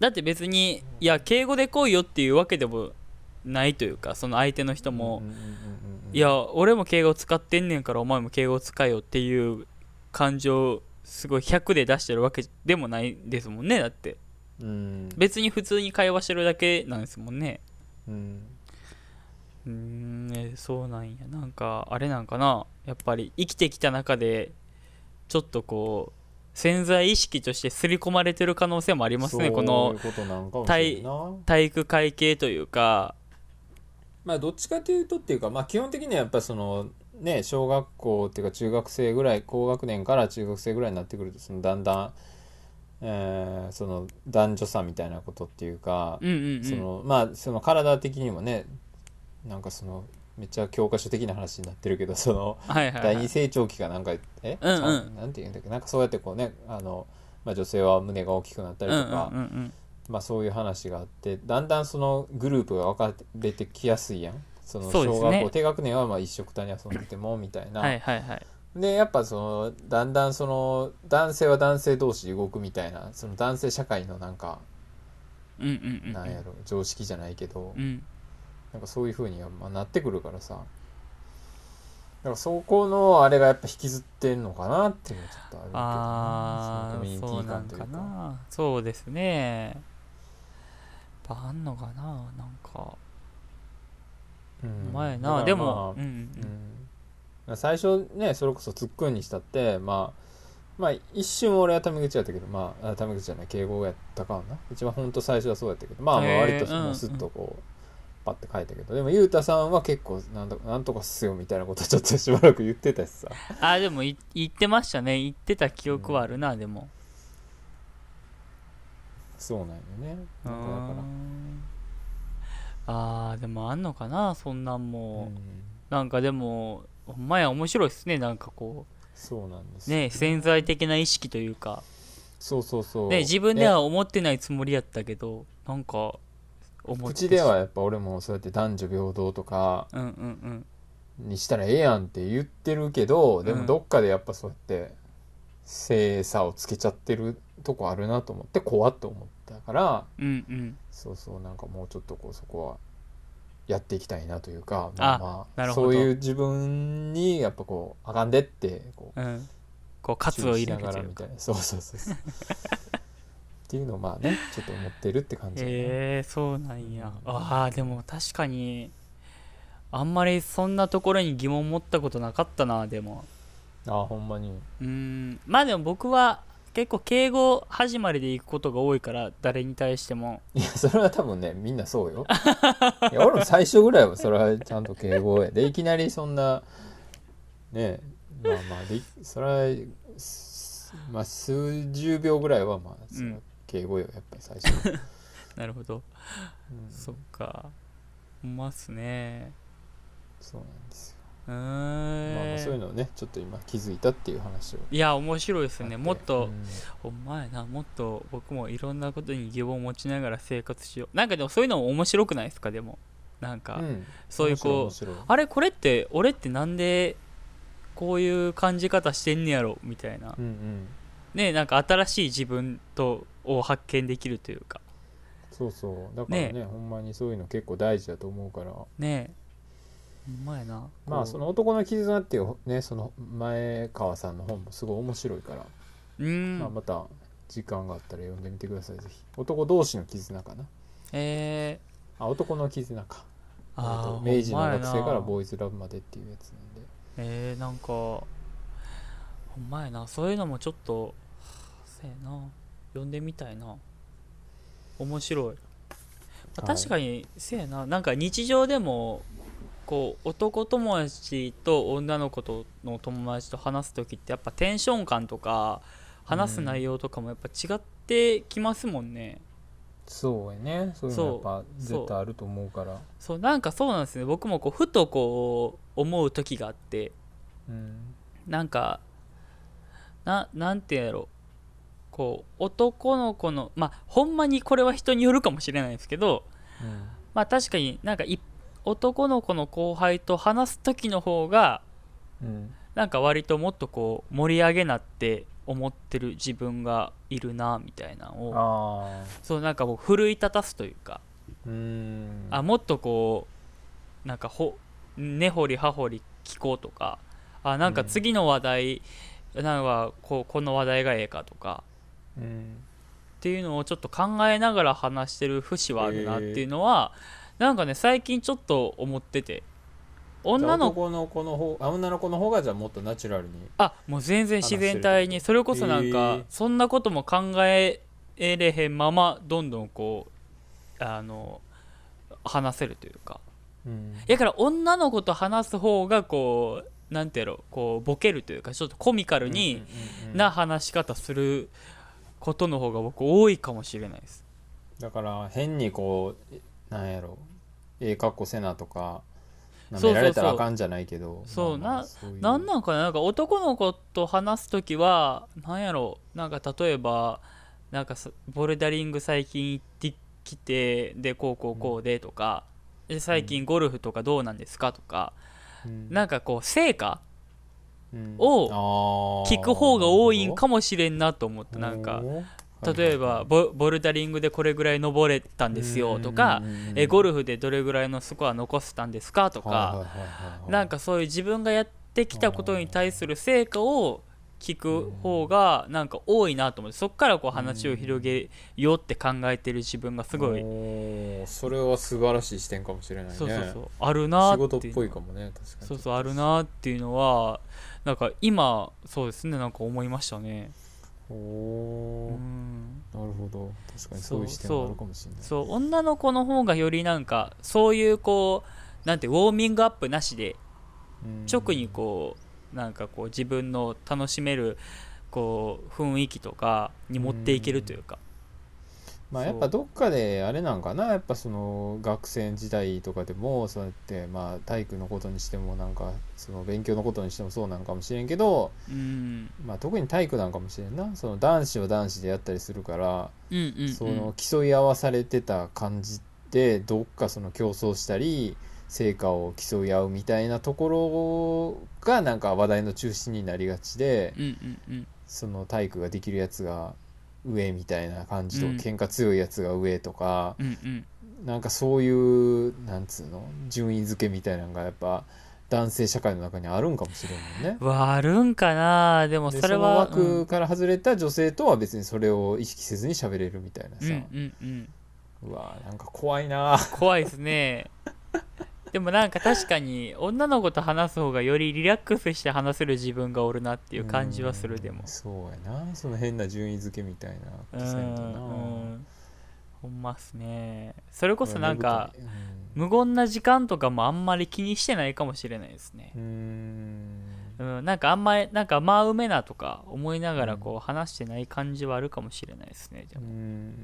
だって別にいや敬語で来いよっていうわけでもないというかその相手の人も、うんうんうんいや俺も敬語使ってんねんからお前も敬語使えよっていう感情をすごい100で出してるわけでもないですもんねだって。うん。別に普通に会話してるだけなんですもんね。うん。うーんねそうなんや。なんかあれなんかな。やっぱり生きてきた中でちょっとこう潜在意識として刷り込まれてる可能性もありますねこの体育会系というかまあどっちかというとっていうかまあ基本的にはやっぱそのね小学校っていうか中学生ぐらい高学年から中学生ぐらいになってくるとそのだんだん、えーその男女差みたいなことっていうか、体的にもねなんかそのめっちゃ教科書的な話になってるけどそのはいはい、はい、第二成長期かなんかえ、うんうん。なんて言うんだっけ？なんかそうやってこうねあの、まあ、女性は胸が大きくなったりとか、うんうんうんうんまあ、そういう話があってだんだんそのグループが分かれてきやすいやん。その小学校、低学年はまあ一緒くたに遊んでてもみたいな、はいはいはい。でやっぱそのだんだんその男性は男性同士動くみたいなその男性社会のなんか、うんうんうんなんやろ常識じゃないけど、うん。なんかそういう風にはまあなってくるからさ。だからそこのあれがやっぱ引きずってんのかなっていうのはちょっとあるけどああそのコミュニテそうなんィ感というか。そうですねぱあんのかななんか。うん。前なでも、まあうんうん。うん、最初ねそれこそツックンにしたってまあまあ一瞬俺はタメ口やったけどまああタメ口じゃない敬語やったかな。一番ほんと最初はそうやったけどまあまあ割とうんもうスッとこう、パッて書いたけどでもゆうたさんは結構なんとなんとかっすよみたいなことちょっとしばらく言ってたしさ。あでもい言ってましたね。言ってた記憶はあるな、でもそうなんよね。なんかだから。んあーでもあんのかなそんなんうも、ん。なんかでもほんまや面白いっすねなんかこそうなんですうね。潜在的な意識というか。そうそうそう。ね自分では思ってないつもりやったけどなんか思って口ではやっぱ俺もそうやって男女平等とか。うんうんうん。にしたらええやんって言ってるけどでうん。もどっかでやっぱそうやって性差をつけちゃってるとこあるなと思って怖っと思ったからうんうん。そうそうなんかもうちょっとこうそこはやっていきたいなというかあまあまあなるほど。そういう自分にやっぱこうあかんでってこううん。こう喝を入れながらみたいなそうそうそうそう。っていうのをまあねちょっと思ってるって感じだね。へえそうなんや。あーでも確かにあんまりそんなところに疑問持ったことなかったなでも。ああほんまに。うーん。まあでも僕は結構敬語始まりで行くことが多いから誰に対しても。いやそれは多分ねみんなそうよ。いや俺も最初ぐらいはそれはちゃんと敬語やでいきなりそんなねまあまあでそれはすまあ数十秒ぐらいはまあ、そううん敬語よやっぱり最初、(laughs) なるほど。うん。そっか。まっすね。そうなんですよ、うー。ん、まあまあそういうのをねちょっと今気づいたっていう話を。いや面白いですね。もっと、うん。ほんまやなもっと僕もいろんなことに疑問を持ちながら生活しよう。なんかでもそういうのも面白くないですか？でも。なんか、うん。そういうこうあれ？これって俺ってなんでこういう感じ方してんねやろ？みたいな。うんうん。ねなんか新しい自分とを発見できるというか。そうそう。だからねほんまにそういうの結構大事だと思うから。ね。えまやな。まあその男の絆っていうねその前川さんの本もすごい面白いから、うん、まあ、また時間があったら読んでみてください。ぜひ。男同士の絆かな。えあ男の絆か。ー、あー明治の学生からボーイズラブまでっていうやつなんで。えー、なんかほんまやな。そういうのもちょっとせやな。読んでみたいな。面白い、まあはい。確かにせやな。なんか日常でもこう男友達と女の子との友達と話す時ってやっぱテンション感とか話す内容とかもやっぱ違ってきますもんね、そうやね。そういうのやっぱ絶対あると思うから。そう。なんかそうなんですね。僕もこうふとこう思う時があって。うん。なんかななんて言うんやろ。こう男の子のまあほんまにこれは人によるかもしれないですけどまあ確かになんかい男の子の後輩と話す時の方がうん。うんなんか割ともっとこう盛り上げなって思ってる自分がいるなみたいなのをそうなんかもう奮い立たすというか。うん。あもっとこうなんかほ根掘り葉掘り聞こうとかあなんか次の話題、なんかこうこの話題がええかとかうん。っていうのをちょっと考えながら話してる節はあるなっていうのは、なんかね最近ちょっと思ってて。女の子男の子の方あ女の子の方がじゃあもっとナチュラルにあもう全然自然体にそれこそなんへかー。そんなことも考えれへんままどんどんこうあの話せるというか。うん。だから女の子と話す方がこうなんてやろこうボケるというかちょっとコミカルにな話し方することの方が僕多いかもしれないです。だから変にこうえなんやろええ格好せなとかなめられたらあかんじゃないけど。そうまあまあそういう。なんなんかねなんか男の子と話す時はなんやろ？なんか例えばなんかさボルダリング最近行ってきてでこうこうこうでとか、で最近ゴルフとかどうなんですか？とか、うん。なんかこう成果うん。を聞く方が多いんかもしれんなと思ってなんか例えばボボルダリングでこれぐらい登れたんですよとか、えゴルフでどれぐらいのスコア残せたんですかとか、なんかそういう自分がやってきたことに対する成果を聞く方がなんか多いなと思ってそっからこう話を広げようって考えてる自分がすごい、それは素晴らしい視点かもしれないね。そうそうそう。あるな仕事っーっていう。ぽいかもね確かに。そうそうあるなーっていうのはなんか今そうですねなんか思いましたねおうおなるほど。確かにそそうういう視点もあるかもしれないそう。女の子の方がよりなんかそういうこうなんてウォーミングアップなしでうん。直にこうなんかこう自分の楽しめるこう雰囲気とかに持っていけるというかまあやっぱどっかであれなんかなやっぱその学生時代とかでもそうやってまあ体育のことにしてもなんかその勉強のことにしてもそうなんかもしれんけどうん。まあ特に体育なんかもしれんな。その男子は男子でやったりするからうんうんうん。その競い合わされてた感じってどっかその競争したり成果を競い合うみたいなところがなんか話題の中心になりがちでうんうんうん。その体育ができるやつが上みたいな感じと、うん。喧嘩強いやつが上とかうんうん。なんかそういうなんつうの順位付けみたいなのがやっぱ男性社会の中にあるんかもしれんね。わあるんかな。でもでそのそれは枠から外れた女性とは別にそれを意識せずに喋れるみたいなさ、うんうんうん。うわなんか怖いな怖いですねでもなんか確かに女の子と話す方がよりリラックスして話せる自分がおるなっていう感じはするでも。うんそうやな。その変な順位付けみたいなうんうんほんまっすね。それこそなんかうん。無言な時間とかもあんまり気にしてないかもしれないですね。うーん。うん、なんかあんまりなんかまあうめなとか思いながらこう話してない感じはあるかもしれないですねでもうーん。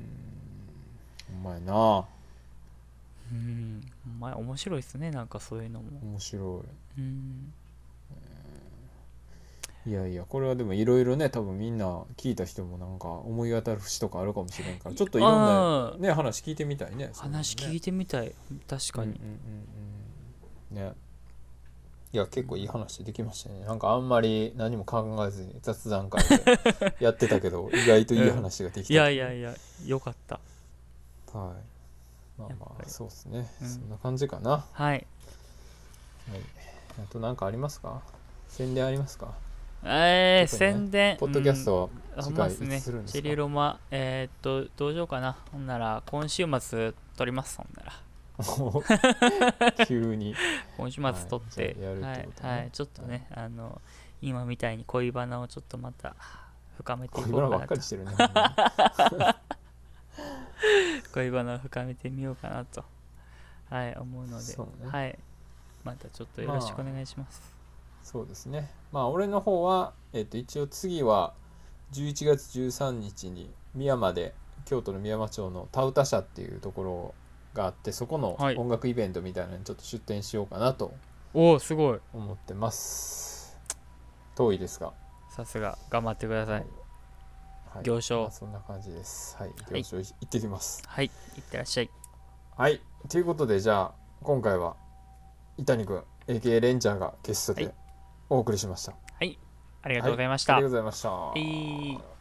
お前なうん。まあ面白いですねなんかそういうのも。面白うん。いいやいやこれはでもいろいろね多分みんな聞いた人もなんか思い当たる節とかあるかもしれんからちょっといろんなあね話聞いてみたいね話聞いててみたい。確かに、うんうんうんうんね。いや結構いい話できましたね。なんかあんまり何も考えずに雑談会でやってたけど意外といい話ができた (laughs) いやいやいやよかった。はいまあまあそうですね、うん。そんな感じかな。ははい。いあと何かありますか？宣伝ありますか？えー、ね宣伝ポッドキャストは次回いつするんですか、チェリロマえー、っとどうしようかな。ほんなら今週末撮ります。ほんなら。(laughs) 急に。今週末撮って、はい。ってことね。はい。ちょっとね、あの今みたいに恋バナをちょっとまた深めていここうかなと。ればっかりしてるね (laughs) 恋バナを深めてみようかなと。はい思うので。ね。はい。またちょっとよろしくお願いします、そうですね。まあ俺の方は、えっと一応次は11月13日に宮山で京都の宮山町の田歌社っていうところがあってそこのはい。音楽イベントみたいなのにちょっと出展しようかなとおおすごい。思ってます。遠いですが、さすが。頑張ってくださいはい。行商。まあそんな感じです。はい。い。行商。い行ってきます。はい。いってらっしゃい。はい。ということでじゃあ今回は伊谷君 AKA レンジャーがゲストではい。お送りしました、ありがとうございました、ありがとうございました、はい